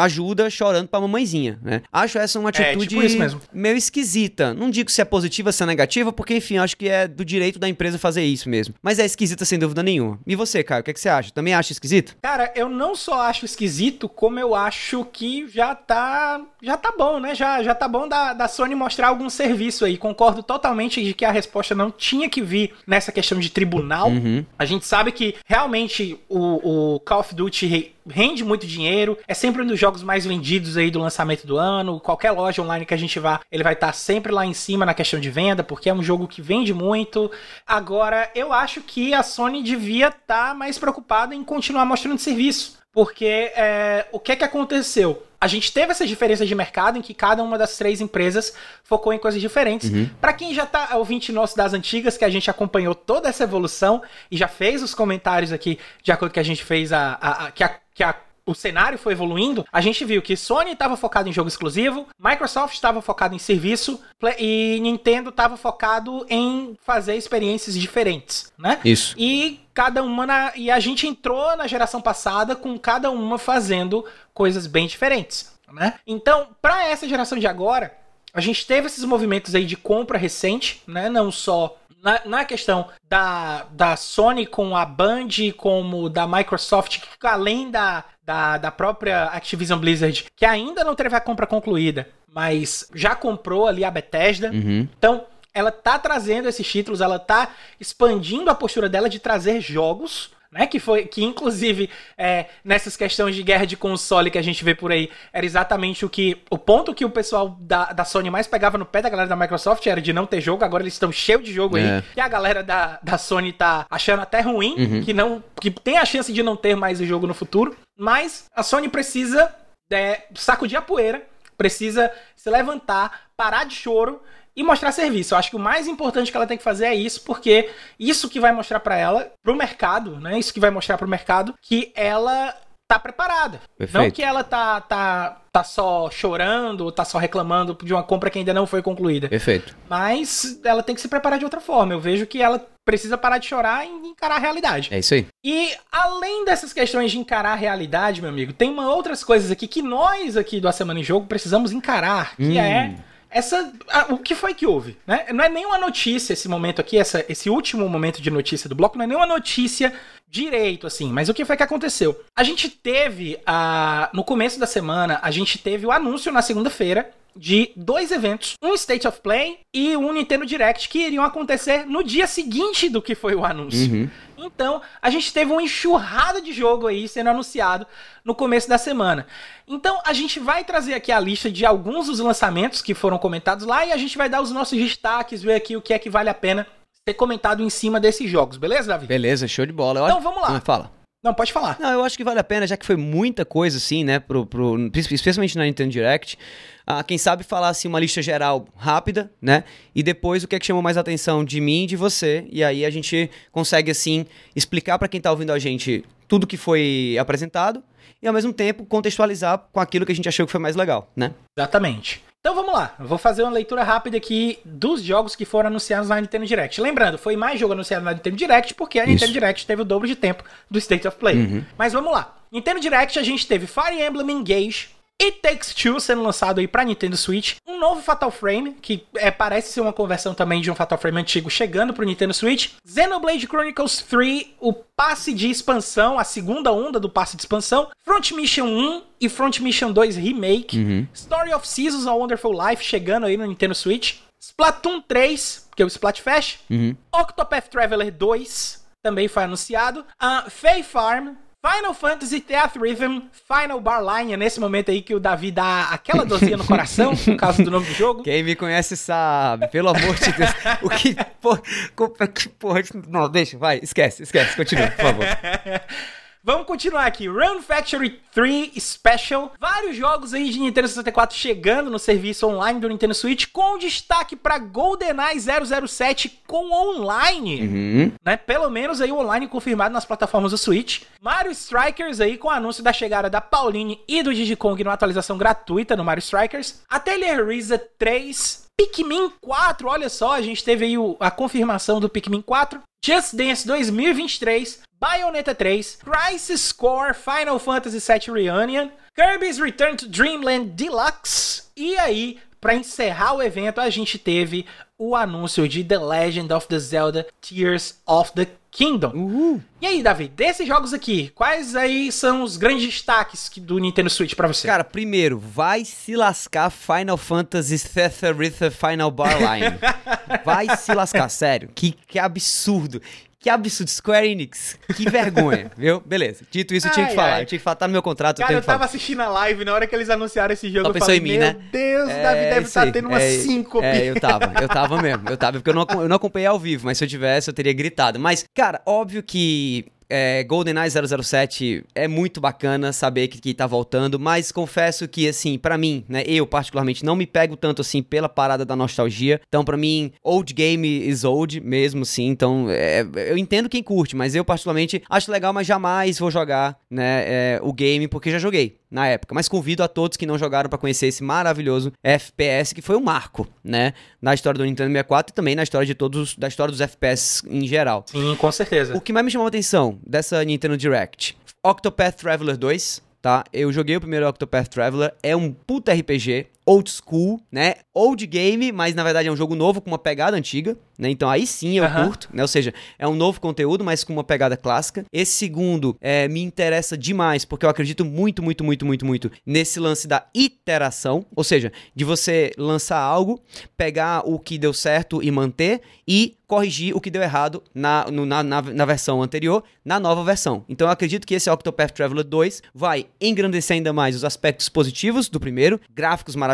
B: ajuda, chorando pra mamãezinha, né? Acho essa uma atitude é, tipo meio esquisita. Não digo se é positiva se é negativa, porque, enfim, acho que é do direito da empresa fazer isso mesmo. Mas é esquisita sem dúvida nenhuma. E você, Caio, o que, é que você acha? Também acha esquisito?
A: Cara, eu não só acho esquisito, como eu acho que já tá já tá bom, né? Já, já tá bom da, da Sony mostrar algum serviço aí. Concordo totalmente de que a resposta não tinha que vir nessa questão de tribunal. Uhum. A gente sabe que realmente o, o Call of Duty rende muito dinheiro, é sempre um dos jogos mais vendidos aí do lançamento do ano. Qualquer loja online que a gente vá, ele vai estar tá sempre lá em cima na questão de venda, porque é um jogo que vende muito. Agora, eu acho que a Sony devia estar tá mais preocupada em continuar mostrando serviço. Porque é, o que é que aconteceu? A gente teve essas diferenças de mercado em que cada uma das três empresas focou em coisas diferentes. Uhum. Para quem já tá ouvinte nosso das antigas, que a gente acompanhou toda essa evolução e já fez os comentários aqui, de acordo com que a gente fez a, a, a que a, que a o cenário foi evoluindo, a gente viu que Sony estava focado em jogo exclusivo, Microsoft estava focado em serviço e Nintendo estava focado em fazer experiências diferentes, né?
B: Isso.
A: E cada uma na... e a gente entrou na geração passada com cada uma fazendo coisas bem diferentes, né? Então, para essa geração de agora, a gente teve esses movimentos aí de compra recente, né? Não só na, na questão da, da Sony com a Band, como da Microsoft, que além da, da, da própria Activision Blizzard, que ainda não teve a compra concluída, mas já comprou ali a Bethesda. Uhum. Então, ela tá trazendo esses títulos, ela tá expandindo a postura dela de trazer jogos né? Que foi que inclusive é, nessas questões de guerra de console que a gente vê por aí era exatamente o que o ponto que o pessoal da, da Sony mais pegava no pé da galera da Microsoft era de não ter jogo. Agora eles estão cheios de jogo é. aí e a galera da, da Sony tá achando até ruim uhum. que não que tem a chance de não ter mais o jogo no futuro. Mas a Sony precisa é, sacudir a poeira, precisa se levantar, parar de choro e mostrar serviço. Eu acho que o mais importante que ela tem que fazer é isso, porque isso que vai mostrar para ela, pro mercado, né? Isso que vai mostrar pro mercado que ela tá preparada. Perfeito. Não que ela tá, tá, tá só chorando ou tá só reclamando de uma compra que ainda não foi concluída.
B: Perfeito.
A: Mas ela tem que se preparar de outra forma. Eu vejo que ela precisa parar de chorar e encarar a realidade.
B: É isso aí.
A: E além dessas questões de encarar a realidade, meu amigo, tem uma outras coisas aqui que nós aqui do A Semana em Jogo precisamos encarar, que hum. é essa. o que foi que houve? Né? Não é nenhuma notícia esse momento aqui, essa, esse último momento de notícia do bloco, não é nenhuma notícia direito, assim. Mas o que foi que aconteceu? A gente teve, a, no começo da semana, a gente teve o anúncio na segunda-feira de dois eventos, um State of Play e um Nintendo Direct, que iriam acontecer no dia seguinte do que foi o anúncio.
B: Uhum.
A: Então, a gente teve uma enxurrada de jogo aí sendo anunciado no começo da semana. Então, a gente vai trazer aqui a lista de alguns dos lançamentos que foram comentados lá e a gente vai dar os nossos destaques, ver aqui o que é que vale a pena ser comentado em cima desses jogos, beleza, Davi?
B: Beleza, show de bola.
A: Então, vamos lá.
B: Fala.
A: Não, pode falar.
B: Não, eu acho que vale a pena, já que foi muita coisa, assim, né, pro, pro, especialmente na Nintendo Direct. Ah, quem sabe falar, assim, uma lista geral rápida, né, e depois o que é que chamou mais atenção de mim e de você, e aí a gente consegue, assim, explicar pra quem tá ouvindo a gente tudo que foi apresentado e, ao mesmo tempo, contextualizar com aquilo que a gente achou que foi mais legal, né?
A: Exatamente. Então vamos lá, eu vou fazer uma leitura rápida aqui dos jogos que foram anunciados na Nintendo Direct. Lembrando, foi mais jogo anunciado na Nintendo Direct porque a Nintendo
B: Isso.
A: Direct teve o dobro de tempo do State of Play. Mas vamos lá. Nintendo Direct a gente teve Fire Emblem Engage, It Takes Two sendo lançado aí pra Nintendo Switch, um novo Fatal Frame, que é, parece ser uma conversão também de um Fatal Frame antigo chegando pro Nintendo Switch, Xenoblade Chronicles 3, o passe de expansão, a segunda onda do passe de expansão, Front Mission 1 e Front Mission 2 Remake, Story of Seasons A Wonderful Life chegando aí no Nintendo Switch, Splatoon 3, que é o Splatfest,
B: Uhum.
A: Octopath Traveler 2 também foi anunciado. A Fae Farm, Final Fantasy Death Rhythm, Final Bar Line, é nesse momento aí que o Davi dá aquela dorzinha no coração, por causa do nome do jogo.
B: Quem me conhece sabe, pelo amor de Deus. o que, porra, que porra, não, deixa, vai, esquece, esquece, continua, por favor.
A: Vamos continuar aqui. Run Factory 3 Special. Vários jogos aí de Nintendo 64 chegando no serviço online do Nintendo Switch, com destaque para GoldenEye 007 com online.
B: Uhum.
A: né? Pelo menos aí o online confirmado nas plataformas do Switch. Mario Strikers aí com o anúncio da chegada da Pauline e do Diddy Kong numa atualização gratuita no Mario Strikers. Atelier Risa 3. Pikmin 4, olha só, a gente teve aí a confirmação do Pikmin 4. Just Dance 2023, Bayonetta 3, Crisis Core, Final Fantasy VII Reunion, Kirby's Return to Dreamland Deluxe. E aí, pra encerrar o evento, a gente teve o anúncio de The Legend of the Zelda Tears of the Kingdom.
B: Uhul.
A: E aí, Davi, desses jogos aqui, quais aí são os grandes destaques que- do Nintendo Switch pra você?
B: Cara, primeiro, vai se lascar Final Fantasy Tether Final Bar Line. Vai se lascar, sério. Que, que absurdo. Que absurdo. Square Enix. Que vergonha, viu? Beleza. Dito isso, eu tinha que
A: Ai,
B: falar.
A: ai.
B: Eu tinha que falar, tá no meu contrato, eu
A: Cara,
B: tenho
A: eu
B: que falar.
A: tava assistindo a live na hora que eles anunciaram esse jogo.
B: Só
A: eu
B: pensou
A: falei,
B: em mim,
A: meu
B: né?
A: Deus, o Davi deve estar
B: aí.
A: tendo uma
B: É,
A: síncope.
B: É, eu tava, eu tava mesmo, eu tava, porque eu não, eu não acompanhei ao vivo, mas se eu tivesse, eu teria gritado. Mas, cara, óbvio que é, GoldenEye 007 é muito bacana saber que, que tá voltando, mas confesso que, assim, pra mim, né, eu particularmente não me pego tanto, assim, pela parada da nostalgia. Então, pra mim, old game is old mesmo, sim. Então, é, eu entendo quem curte, mas eu particularmente acho legal, mas jamais vou jogar, né, é, o game, porque já joguei na época. Mas convido a todos que não jogaram pra conhecer esse maravilhoso FPS que foi um marco, né, na história do Nintendo 64 e também na história de todos, da história dos FPS em geral.
A: Sim, com certeza.
B: O que mais me chamou a atenção dessa Nintendo Direct? Octopath Traveler 2, tá? Eu joguei o primeiro Octopath Traveler, é um puta RPG, old school, né? Old game, mas na verdade é um jogo novo com uma pegada antiga, né? Então aí sim eu curto, né? Ou seja, é um novo conteúdo, mas com uma pegada clássica. Esse segundo é, me interessa demais, porque eu acredito muito, muito, muito, muito, muito nesse lance da iteração, ou seja, de você lançar algo, pegar o que deu certo e manter e corrigir o que deu errado na, no- na, na, na versão anterior, na nova versão. Então eu acredito que esse Octopath Traveler 2 vai engrandecer ainda mais os aspectos positivos do primeiro, gráficos maravilhosos,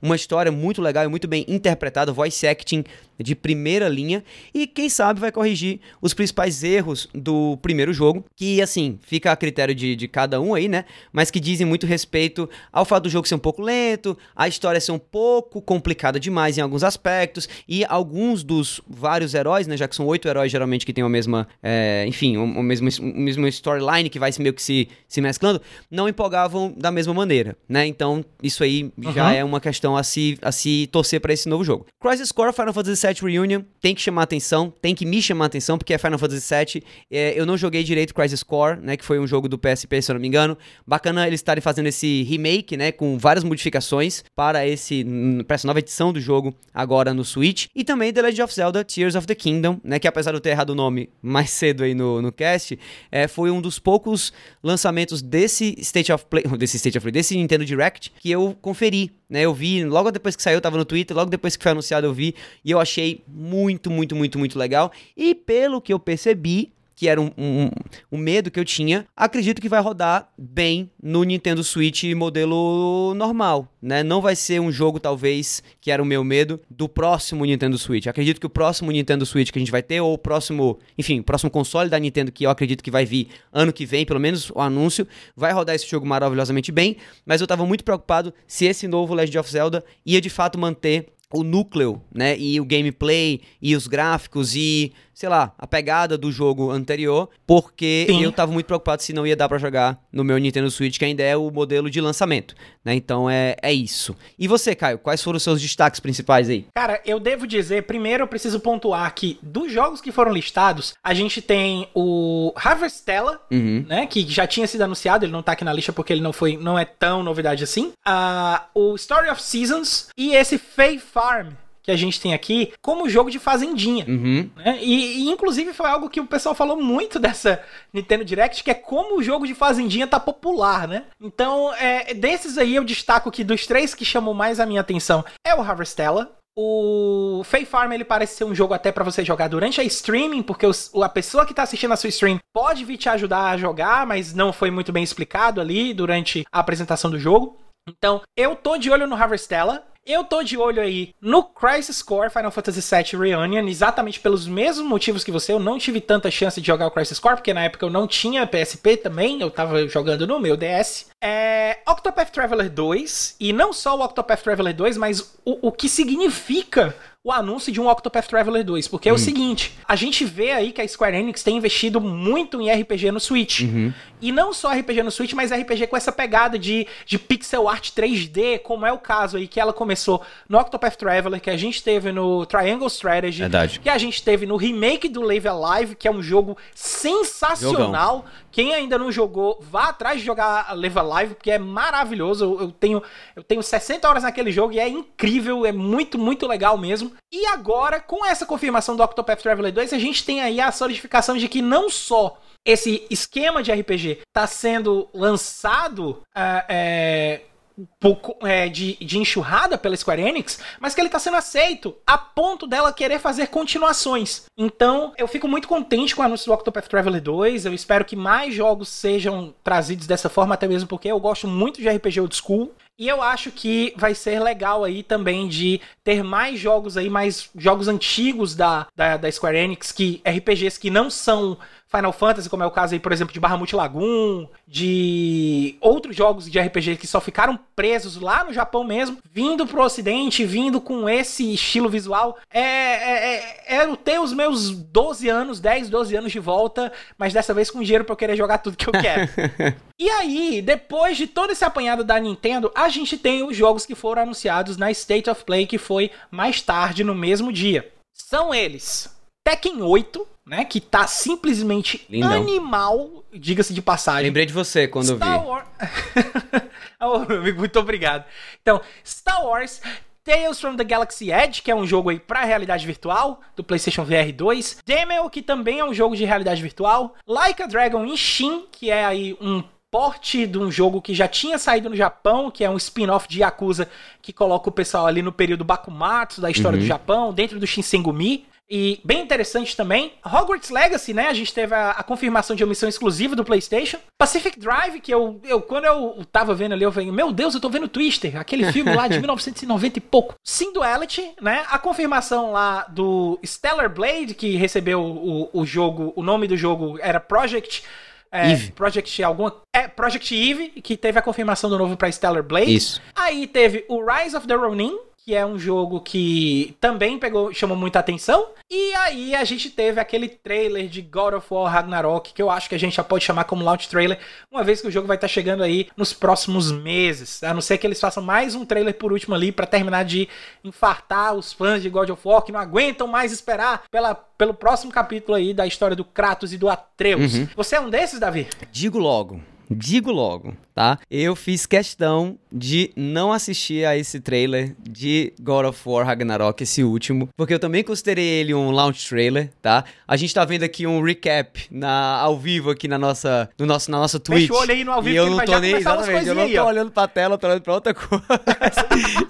B: uma história muito legal e muito bem interpretada, voice acting de primeira linha, e quem sabe vai corrigir os principais erros do primeiro jogo, que assim, fica a critério de, de cada um aí, né? Mas que dizem muito respeito ao fato do jogo ser um pouco lento, a história ser um pouco complicada demais em alguns aspectos, e alguns dos vários heróis, né? Já que são oito heróis geralmente que têm a mesma, é, enfim, o, o mesmo, o mesmo storyline que vai se meio que se, se mesclando, não empolgavam da mesma maneira, né? Então, isso aí já
A: Uhum.
B: é uma questão a se, a se torcer pra esse novo jogo. Crisis Core Final Fantasy VII Reunion tem que chamar atenção, tem que me chamar atenção, porque é Final Fantasy VII. É, eu não joguei direito Crisis Core, né? Que foi um jogo do PSP, se eu não me engano. Bacana eles estarem fazendo esse remake, né? Com várias modificações para, esse, para essa nova edição do jogo agora no Switch. E também The Legend of Zelda Tears of the Kingdom, né? Que apesar de eu ter errado o nome mais cedo aí no, no cast, é, foi um dos poucos lançamentos desse State of Play, desse State of Play, desse Nintendo Direct que eu conferi, né? Eu vi, logo depois que saiu, eu tava no Twitter, logo depois que foi anunciado eu vi, e eu achei muito, muito, muito, muito legal. E pelo que eu percebi, que era um, um, um, medo que eu tinha, acredito que vai rodar bem no Nintendo Switch modelo normal, né? Não vai ser um jogo, talvez, que era o meu medo, do próximo Nintendo Switch. Acredito que o próximo Nintendo Switch que a gente vai ter, ou o próximo, enfim, o próximo console da Nintendo que eu acredito que vai vir ano que vem, pelo menos o anúncio, vai rodar esse jogo maravilhosamente bem, mas eu tava muito preocupado se esse novo Legend of Zelda ia de fato manter o núcleo, né, e o gameplay e os gráficos e sei lá, a pegada do jogo anterior, porque Sim. eu tava muito preocupado se não ia dar para jogar no meu Nintendo Switch, que ainda é o modelo de lançamento, né? Então é, é isso. E você, Caio, quais foram os seus destaques principais aí?
A: Cara, eu devo dizer, primeiro eu preciso pontuar que dos jogos que foram listados, a gente tem o Harvestella, uhum. né, que já tinha sido anunciado, ele não tá aqui na lista porque ele não foi, não é tão novidade assim. Uh, o Story of Seasons e esse Fae Farm, que a gente tem aqui como jogo de fazendinha. Uhum. Né? E, e, inclusive, foi algo que o pessoal falou muito dessa Nintendo Direct, que é como o jogo de fazendinha tá popular, né? Então, é, desses aí, eu destaco que dos três que chamou mais a minha atenção é o Harvestella, o Fae Farm ele parece ser um jogo até para você jogar durante a streaming, porque os, a pessoa que tá assistindo a sua stream pode vir te ajudar a jogar, mas não foi muito bem explicado ali durante a apresentação do jogo. Então, eu tô de olho no Harvestella. Eu tô de olho aí no Crisis Core Final Fantasy VII Reunion, exatamente pelos mesmos motivos que você. Eu não tive tanta chance de jogar o Crisis Core, porque na época eu não tinha PSP também, eu tava jogando no meu DS. É Octopath Traveler 2, e não só o Octopath Traveler 2, mas o, o que significa o anúncio de um Octopath Traveler 2, porque é o hum. seguinte, a gente vê aí que a Square Enix tem investido muito em RPG no Switch. Uhum. E não só RPG no Switch, mas RPG com essa pegada de, de pixel art 3D, como é o caso aí que ela começou no Octopath Traveler, que a gente teve no Triangle Strategy,
B: Verdade.
A: que a gente teve no remake do Live Alive, que é um jogo sensacional. Jogão. Quem ainda não jogou, vá atrás de jogar Live Alive, porque é maravilhoso. Eu, eu, tenho, eu tenho 60 horas naquele jogo e é incrível, é muito, muito legal mesmo. E agora, com essa confirmação do Octopath Traveler 2, a gente tem aí a solidificação de que não só esse esquema de RPG está sendo lançado uh, é, pouco, é, de, de enxurrada pela Square Enix, mas que ele está sendo aceito a ponto dela querer fazer continuações. Então, eu fico muito contente com o anúncio do Octopath Traveler 2. Eu espero que mais jogos sejam trazidos dessa forma, até mesmo porque eu gosto muito de RPG old school. E eu acho que vai ser legal aí também de ter mais jogos aí, mais jogos antigos da, da, da Square Enix, que RPGs que não são Final Fantasy, como é o caso aí, por exemplo, de Bahamut Lagoon, de outros jogos de RPG que só ficaram presos lá no Japão mesmo, vindo pro ocidente, vindo com esse estilo visual. É, é, é, é eu ter os meus 12 anos, 10, 12 anos de volta, mas dessa vez com dinheiro pra eu querer jogar tudo que eu quero. e aí, depois de todo esse apanhado da Nintendo, a gente tem os jogos que foram anunciados na State of Play, que foi mais tarde no mesmo dia. São eles Tekken 8, né? Que tá simplesmente Lindão. animal, diga-se de passagem.
B: Lembrei de você quando Star vi. Wars...
A: oh, amigo, muito obrigado. Então, Star Wars Tales from the Galaxy Edge, que é um jogo aí para realidade virtual, do PlayStation VR 2. Demel, que também é um jogo de realidade virtual. Like a Dragon Ishin, que é aí um porte de um jogo que já tinha saído no Japão, que é um spin-off de Yakuza, que coloca o pessoal ali no período Bakumatsu da história uhum. do Japão, dentro do Shinsengumi. E bem interessante também, Hogwarts Legacy, né? A gente teve a, a, confirmação de uma missão exclusiva do PlayStation. Pacific Drive, que eu, eu quando eu tava vendo ali, eu falei, meu Deus, eu tô vendo Twister, aquele filme lá de 1990 e pouco. Sim Duality, né? A confirmação lá do Stellar Blade, que recebeu o, o jogo, o nome do jogo era Project. É, Eve. Project alguma. É, Project Eve, que teve a confirmação do novo pra Stellar Blade.
B: Isso.
A: Aí teve o Rise of the Ronin, que é um jogo que também pegou, chamou muita atenção. E aí a gente teve aquele trailer de God of War Ragnarok, que eu acho que a gente já pode chamar como launch trailer, uma vez que o jogo vai estar tá chegando aí nos próximos meses. A não ser que eles façam mais um trailer por último ali para terminar de infartar os fãs de God of War que não aguentam mais esperar pela, pelo próximo capítulo aí da história do Kratos e do Atreus. Uhum. Você é um desses, Davi?
B: Digo logo, digo logo, tá? Eu fiz questão de não assistir a esse trailer de God of War Ragnarok, esse último, porque eu também considerei ele um launch trailer, tá? A gente tá vendo aqui um recap na, ao vivo aqui na nossa, no nosso, na nossa Twitch. Fecha
A: o olho aí no ao vivo
B: e eu não tô nem, exatamente, eu não tô olhando pra tela, tô olhando pra outra coisa.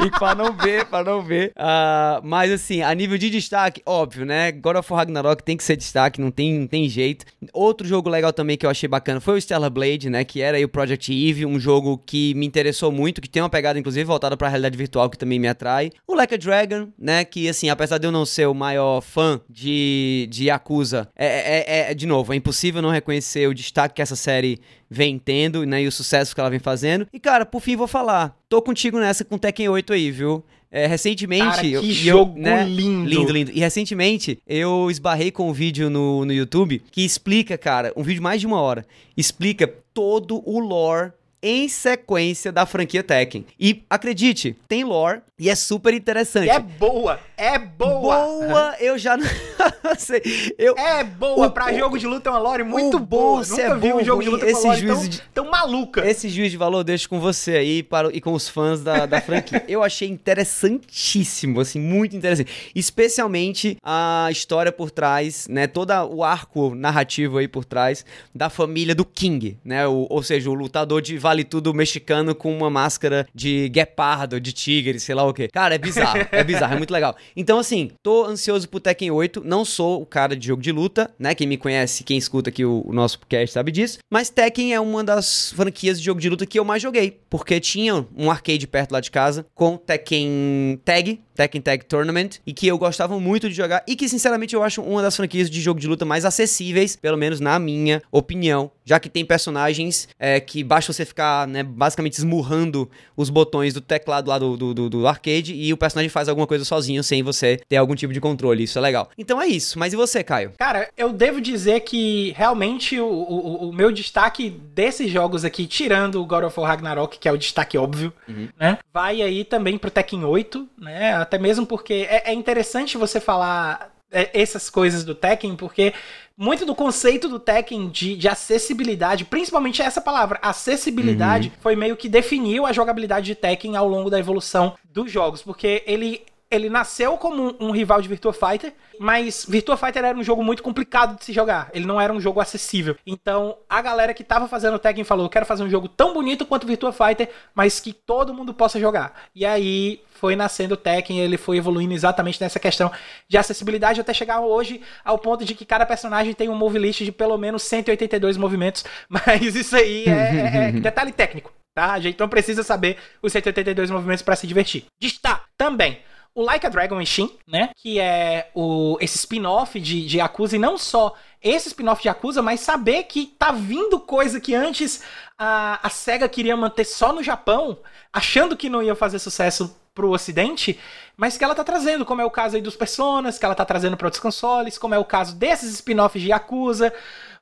B: e pra não ver, pra não ver. Uh, mas assim, a nível de destaque, óbvio, né? God of War Ragnarok tem que ser destaque, não tem, não tem jeito. Outro jogo legal também que eu achei bacana foi o Stellar Blade, né? Que era aí o Project Eve, um jogo que me interessou muito, que tem uma pegada, inclusive, voltada pra realidade virtual, que também me atrai. O Like a Dragon, né? Que, assim, apesar de eu não ser o maior fã de, de Yakuza, é, é, é, de novo, é impossível não reconhecer o destaque que essa série vem tendo, né? E o sucesso que ela vem fazendo. E, cara, por fim, vou falar. Tô contigo nessa com Tekken 8 aí, viu? É, recentemente. Cara,
A: que eu, jogo eu, né, lindo.
B: Lindo, lindo. E recentemente eu esbarrei com um vídeo no, no YouTube que explica, cara, um vídeo mais de uma hora, explica todo o lore em sequência da franquia Tekken. E acredite, tem lore e é super interessante. E
A: é boa, é boa.
B: Boa, eu já não sei. Eu,
A: é boa, o, pra jogo de luta é uma lore muito boa. Nunca é vi bom, um jogo de luta esse com uma lore tão, de, tão maluca.
B: Esse juiz de valor deixo com você aí para, e com os fãs da, da franquia. eu achei interessantíssimo, assim, muito interessante. Especialmente a história por trás, né, todo o arco narrativo aí por trás da família do King, né, o, ou seja, o lutador de vale tudo mexicano com uma máscara de guepardo, de tigre, sei lá o quê. Cara, é bizarro, é bizarro, é muito legal. Então, assim, tô ansioso pro Tekken 8, não sou o cara de jogo de luta, né? Quem me conhece, quem escuta aqui o, o nosso podcast sabe disso, mas Tekken é uma das franquias de jogo de luta que eu mais joguei, porque tinha um arcade perto lá de casa com Tekken Tag, Tekken Tag Tournament e que eu gostava muito de jogar e que sinceramente eu acho uma das franquias de jogo de luta mais acessíveis, pelo menos na minha opinião, já que tem personagens é, que basta você ficar, né, basicamente esmurrando os botões do teclado lá do, do, do, do, arcade e o personagem faz alguma coisa sozinho sem você ter algum tipo de controle, isso é legal. Então é isso, mas e você, Caio?
A: Cara, eu devo dizer que realmente o, o, o meu destaque desses jogos aqui, tirando o God of War Ragnarok, que é o destaque óbvio, uhum. né, vai aí também pro Tekken 8, né, até mesmo porque é, é interessante você falar é, essas coisas do Tekken, porque muito do conceito do Tekken de, de acessibilidade, principalmente essa palavra, acessibilidade, uhum. foi meio que definiu a jogabilidade de Tekken ao longo da evolução dos jogos, porque ele ele nasceu como um, um, rival de Virtua Fighter, mas Virtua Fighter era um jogo muito complicado de se jogar. Ele não era um jogo acessível. Então, a galera que tava fazendo o Tekken falou: "Quero fazer um jogo tão bonito quanto Virtua Fighter, mas que todo mundo possa jogar". E aí foi nascendo o Tekken, ele foi evoluindo exatamente nessa questão de acessibilidade até chegar hoje ao ponto de que cada personagem tem um move list de pelo menos 182 movimentos, mas isso aí é, é, detalhe técnico. Tá? A gente não precisa saber os 182 movimentos para se divertir. Está também o Like a Dragon Ishin, né? Que é o, esse spin-off de, de Yakuza, e não só esse spin-off de Yakuza, mas saber que tá vindo coisa que antes a, a SEGA queria manter só no Japão, achando que não ia fazer sucesso pro ocidente, mas que ela tá trazendo, como é o caso aí dos Personas, que ela tá trazendo para outros consoles, como é o caso desses spin-offs de Yakuza,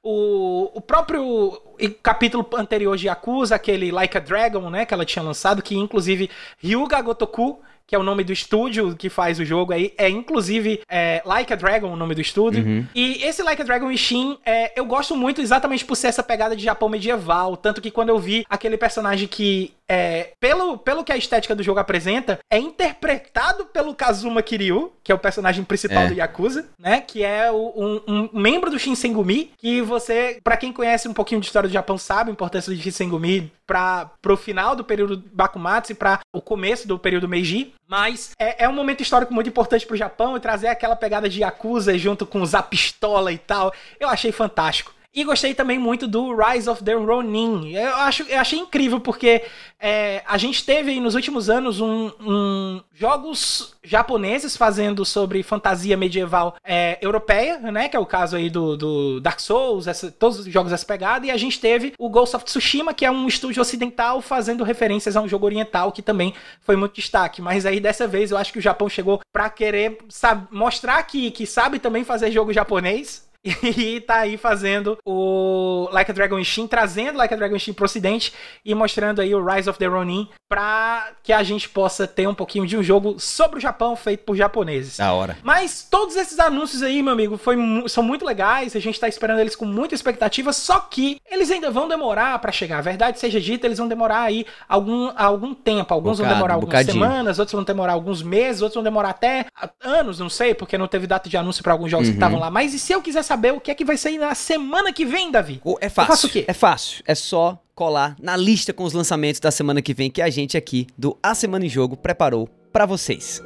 A: o, o próprio capítulo anterior de Yakuza, aquele Like a Dragon, né, que ela tinha lançado, que inclusive Ryuga Gotoku que é o nome do estúdio que faz o jogo aí, é inclusive é, Like a Dragon, o nome do estúdio. Uhum. E esse Like a Dragon Ishin, é, eu gosto muito exatamente por ser essa pegada de Japão medieval. Tanto que quando eu vi aquele personagem que é, pelo, pelo que a estética do jogo apresenta, é interpretado pelo Kazuma Kiryu, que é o personagem principal é. do Yakuza, né? Que é o, um, um, membro do Shinsengumi, que você, para quem conhece um pouquinho de história do Japão, sabe a importância do Shinsengumi para pro final do período Bakumatsu e para o começo do período Meiji. Mas é, é um momento histórico muito importante pro Japão e trazer aquela pegada de Yakuza junto com a pistola e tal. Eu achei fantástico. E gostei também muito do Rise of the Ronin. Eu, acho, eu achei incrível porque é, a gente teve nos últimos anos um, um jogos japoneses fazendo sobre fantasia medieval é, europeia, né? Que é o caso aí do, do Dark Souls, essa, todos os jogos dessa pegada. E a gente teve o Ghost of Tsushima, que é um estúdio ocidental fazendo referências a um jogo oriental que também foi muito destaque. Mas aí dessa vez eu acho que o Japão chegou para querer sabe, mostrar que, que sabe também fazer jogo japonês e tá aí fazendo o Like a Dragon Ishin, trazendo Like a Dragon Ishin pro ocidente e mostrando aí o Rise of the Ronin pra que a gente possa ter um pouquinho de um jogo sobre o Japão feito por japoneses.
B: Da hora.
A: Mas todos esses anúncios aí, meu amigo, foi, são muito legais, a gente tá esperando eles com muita expectativa, só que eles ainda vão demorar para chegar. A verdade seja dita, eles vão demorar aí algum, algum tempo. Alguns Bocado, vão demorar algumas bocadinho. semanas, outros vão demorar alguns meses, outros vão demorar até anos, não sei, porque não teve data de anúncio para alguns jogos uhum. que estavam lá. Mas e se eu quiser saber o que é que vai sair na semana que vem, Davi?
B: É fácil. Eu faço o quê? É fácil. É só colar na lista com os lançamentos da semana que vem que a gente aqui do A Semana em Jogo preparou para vocês.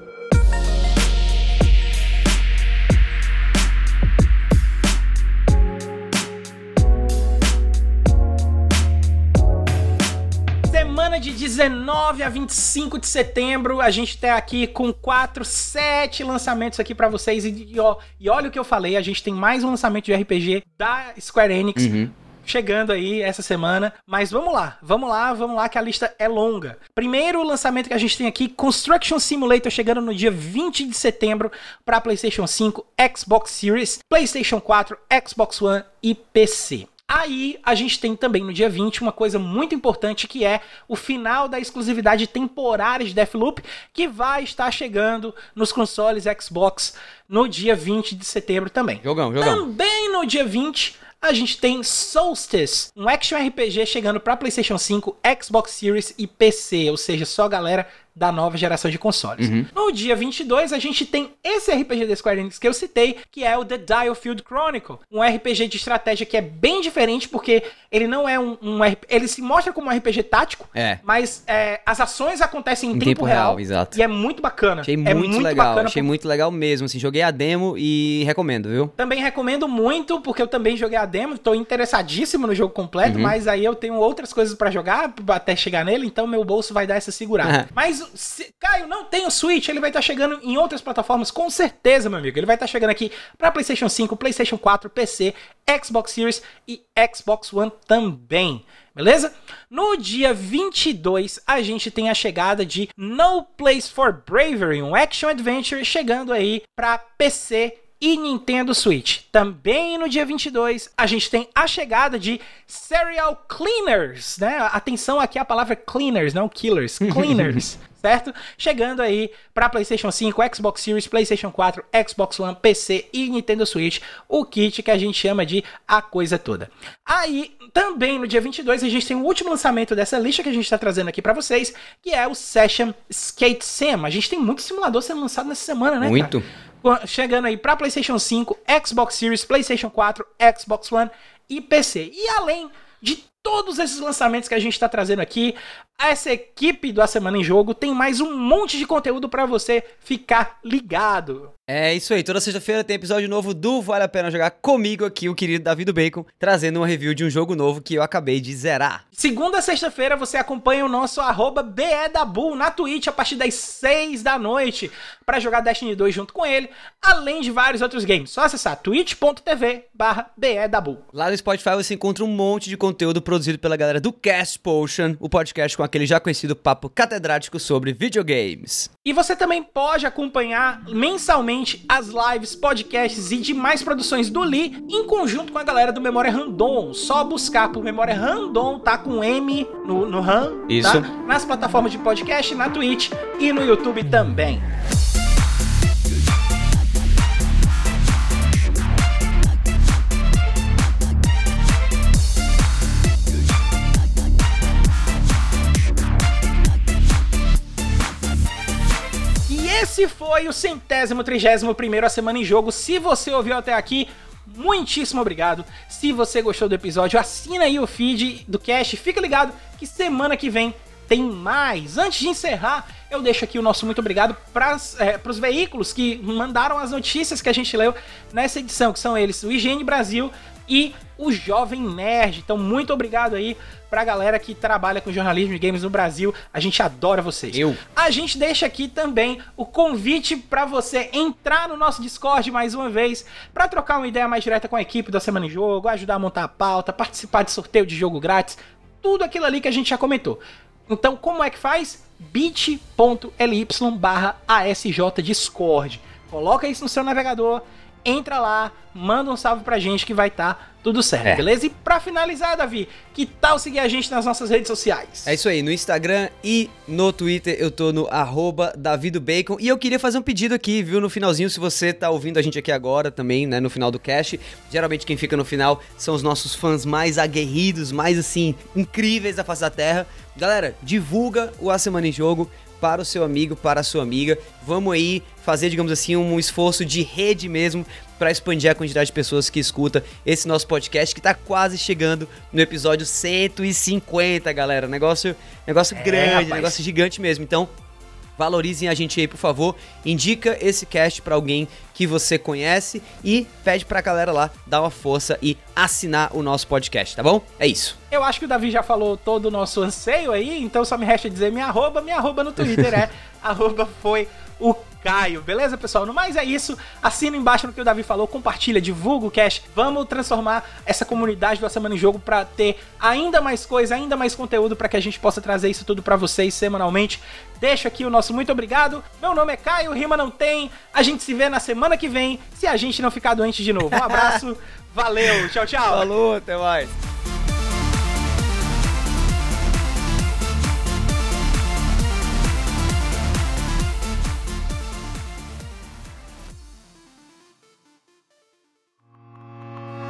A: De 19 a 25 de setembro, a gente tá aqui com 4, 7 lançamentos aqui para vocês. E, e, ó, e olha o que eu falei, a gente tem mais um lançamento de RPG da Square Enix. Uhum chegando aí essa semana. Mas vamos lá, vamos lá, vamos lá, que a lista é longa. Primeiro lançamento que a gente tem aqui: Construction Simulator chegando no dia 20 de setembro para PlayStation 5, Xbox Series, PlayStation 4, Xbox One e PC. Aí a gente tem também no dia 20 uma coisa muito importante que é o final da exclusividade temporária de Deathloop, que vai estar chegando nos consoles Xbox no dia 20 de setembro também.
B: Jogão, jogão.
A: Também no dia 20 a gente tem Solstice, um action RPG chegando para PlayStation 5, Xbox Series e PC, ou seja, só a galera da nova geração de consoles. Uhum. No dia 22, a gente tem esse RPG da Square Enix que eu citei, que é o The Dialfield Chronicle, um RPG de estratégia que é bem diferente porque ele não é um, um ele se mostra como um RPG tático,
B: é.
A: mas é, as ações acontecem em, em tempo, tempo real,
B: exato.
A: e é muito bacana.
B: Achei
A: é
B: muito, muito legal, achei por... muito legal mesmo, assim, joguei a demo e recomendo, viu?
A: Também recomendo muito porque eu também joguei a demo, tô interessadíssimo no jogo completo, uhum. mas aí eu tenho outras coisas para jogar até chegar nele, então meu bolso vai dar essa segurada. Mas se, Caio, não tem o Switch, ele vai estar tá chegando em outras plataformas, com certeza, meu amigo. Ele vai estar tá chegando aqui para PlayStation 5, PlayStation 4, PC, Xbox Series e Xbox One também. Beleza? No dia 22, a gente tem a chegada de No Place for Bravery, um action adventure chegando aí para PC e Nintendo Switch. Também no dia 22, a gente tem a chegada de Serial Cleaners, né? Atenção aqui a palavra cleaners, não killers, cleaners. certo? Chegando aí para PlayStation 5, Xbox Series, PlayStation 4, Xbox One, PC e Nintendo Switch, o kit que a gente chama de a coisa toda. Aí, também no dia 22, a gente tem o último lançamento dessa lista que a gente está trazendo aqui para vocês, que é o Session Skate Sim. A gente tem muito simulador sendo lançado nessa semana, né?
B: Muito.
A: Cara? Chegando aí para PlayStation 5, Xbox Series, PlayStation 4, Xbox One e PC. E além de todos esses lançamentos que a gente está trazendo aqui, essa equipe do A Semana em Jogo tem mais um monte de conteúdo para você ficar ligado.
B: É isso aí, toda sexta-feira tem episódio novo do Vale a Pena Jogar comigo aqui, o querido Davi do Bacon, trazendo uma review de um jogo novo que eu acabei de zerar.
A: Segunda sexta-feira você acompanha o nosso arroba BEDabu na Twitch a partir das 6 da noite para jogar Destiny 2 junto com ele, além de vários outros games. Só acessar twitch.tv barra BEDabu.
B: Lá no Spotify você encontra um monte de conteúdo produzido pela galera do Cast Potion, o podcast com aquele já conhecido papo catedrático sobre videogames.
A: E você também pode acompanhar mensalmente as lives, podcasts e demais produções do Lee em conjunto com a galera do Memória Random. Só buscar por Memória Random, tá com M no, no RAM, tá?
B: Isso.
A: Tá? Nas plataformas de podcast, na Twitch e no YouTube também. Esse foi o centésimo, trigésimo primeiro A Semana em Jogo. Se você ouviu até aqui, muitíssimo obrigado. Se você gostou do episódio, assina aí o feed do cast. Fica ligado que semana que vem tem mais. Antes de encerrar, eu deixo aqui o nosso muito obrigado para é, os veículos que mandaram as notícias que a gente leu nessa edição, que são eles, o IGN Brasil e o Jovem Nerd. Então, muito obrigado aí pra galera que trabalha com jornalismo e games no Brasil. A gente adora vocês.
B: Eu.
A: A gente deixa aqui também o convite para você entrar no nosso Discord mais uma vez, para trocar uma ideia mais direta com a equipe da Semana em Jogo, ajudar a montar a pauta, participar de sorteio de jogo grátis, tudo aquilo ali que a gente já comentou. Então, como é que faz? bit.ly barra ASJ Discord. Coloca isso no seu navegador entra lá, manda um salve pra gente que vai estar tá tudo certo, é. beleza? E pra finalizar, Davi, que tal seguir a gente nas nossas redes sociais?
B: É isso aí, no Instagram e no Twitter eu tô no arroba davidobacon. E eu queria fazer um pedido aqui, viu, no finalzinho, se você tá ouvindo a gente aqui agora também, né, no final do cast. Geralmente quem fica no final são os nossos fãs mais aguerridos, mais assim, incríveis da face da terra. Galera, divulga o A Semana em Jogo para o seu amigo, para a sua amiga. Vamos aí fazer, digamos assim, um esforço de rede mesmo para expandir a quantidade de pessoas que escuta esse nosso podcast que está quase chegando no episódio 150, galera. Negócio, negócio é, grande, rapaz. negócio gigante mesmo. Então, Valorizem a gente aí, por favor. Indica esse cast para alguém que você conhece e pede pra galera lá dar uma força e assinar o nosso podcast, tá bom? É isso.
A: Eu acho que o Davi já falou todo o nosso anseio aí, então só me resta dizer minha arroba, minha arroba no Twitter é arroba foi o Caio. Beleza, pessoal? No mais é isso. Assina embaixo no que o Davi falou, compartilha, divulga o cast. Vamos transformar essa comunidade do A Semana em Jogo para ter ainda mais coisa, ainda mais conteúdo para que a gente possa trazer isso tudo para vocês semanalmente. Deixo aqui o nosso muito obrigado. Meu nome é Caio, rima não tem. A gente se vê na semana que vem, se a gente não ficar doente de novo. Um abraço, valeu, tchau, tchau.
B: Falou, até mais.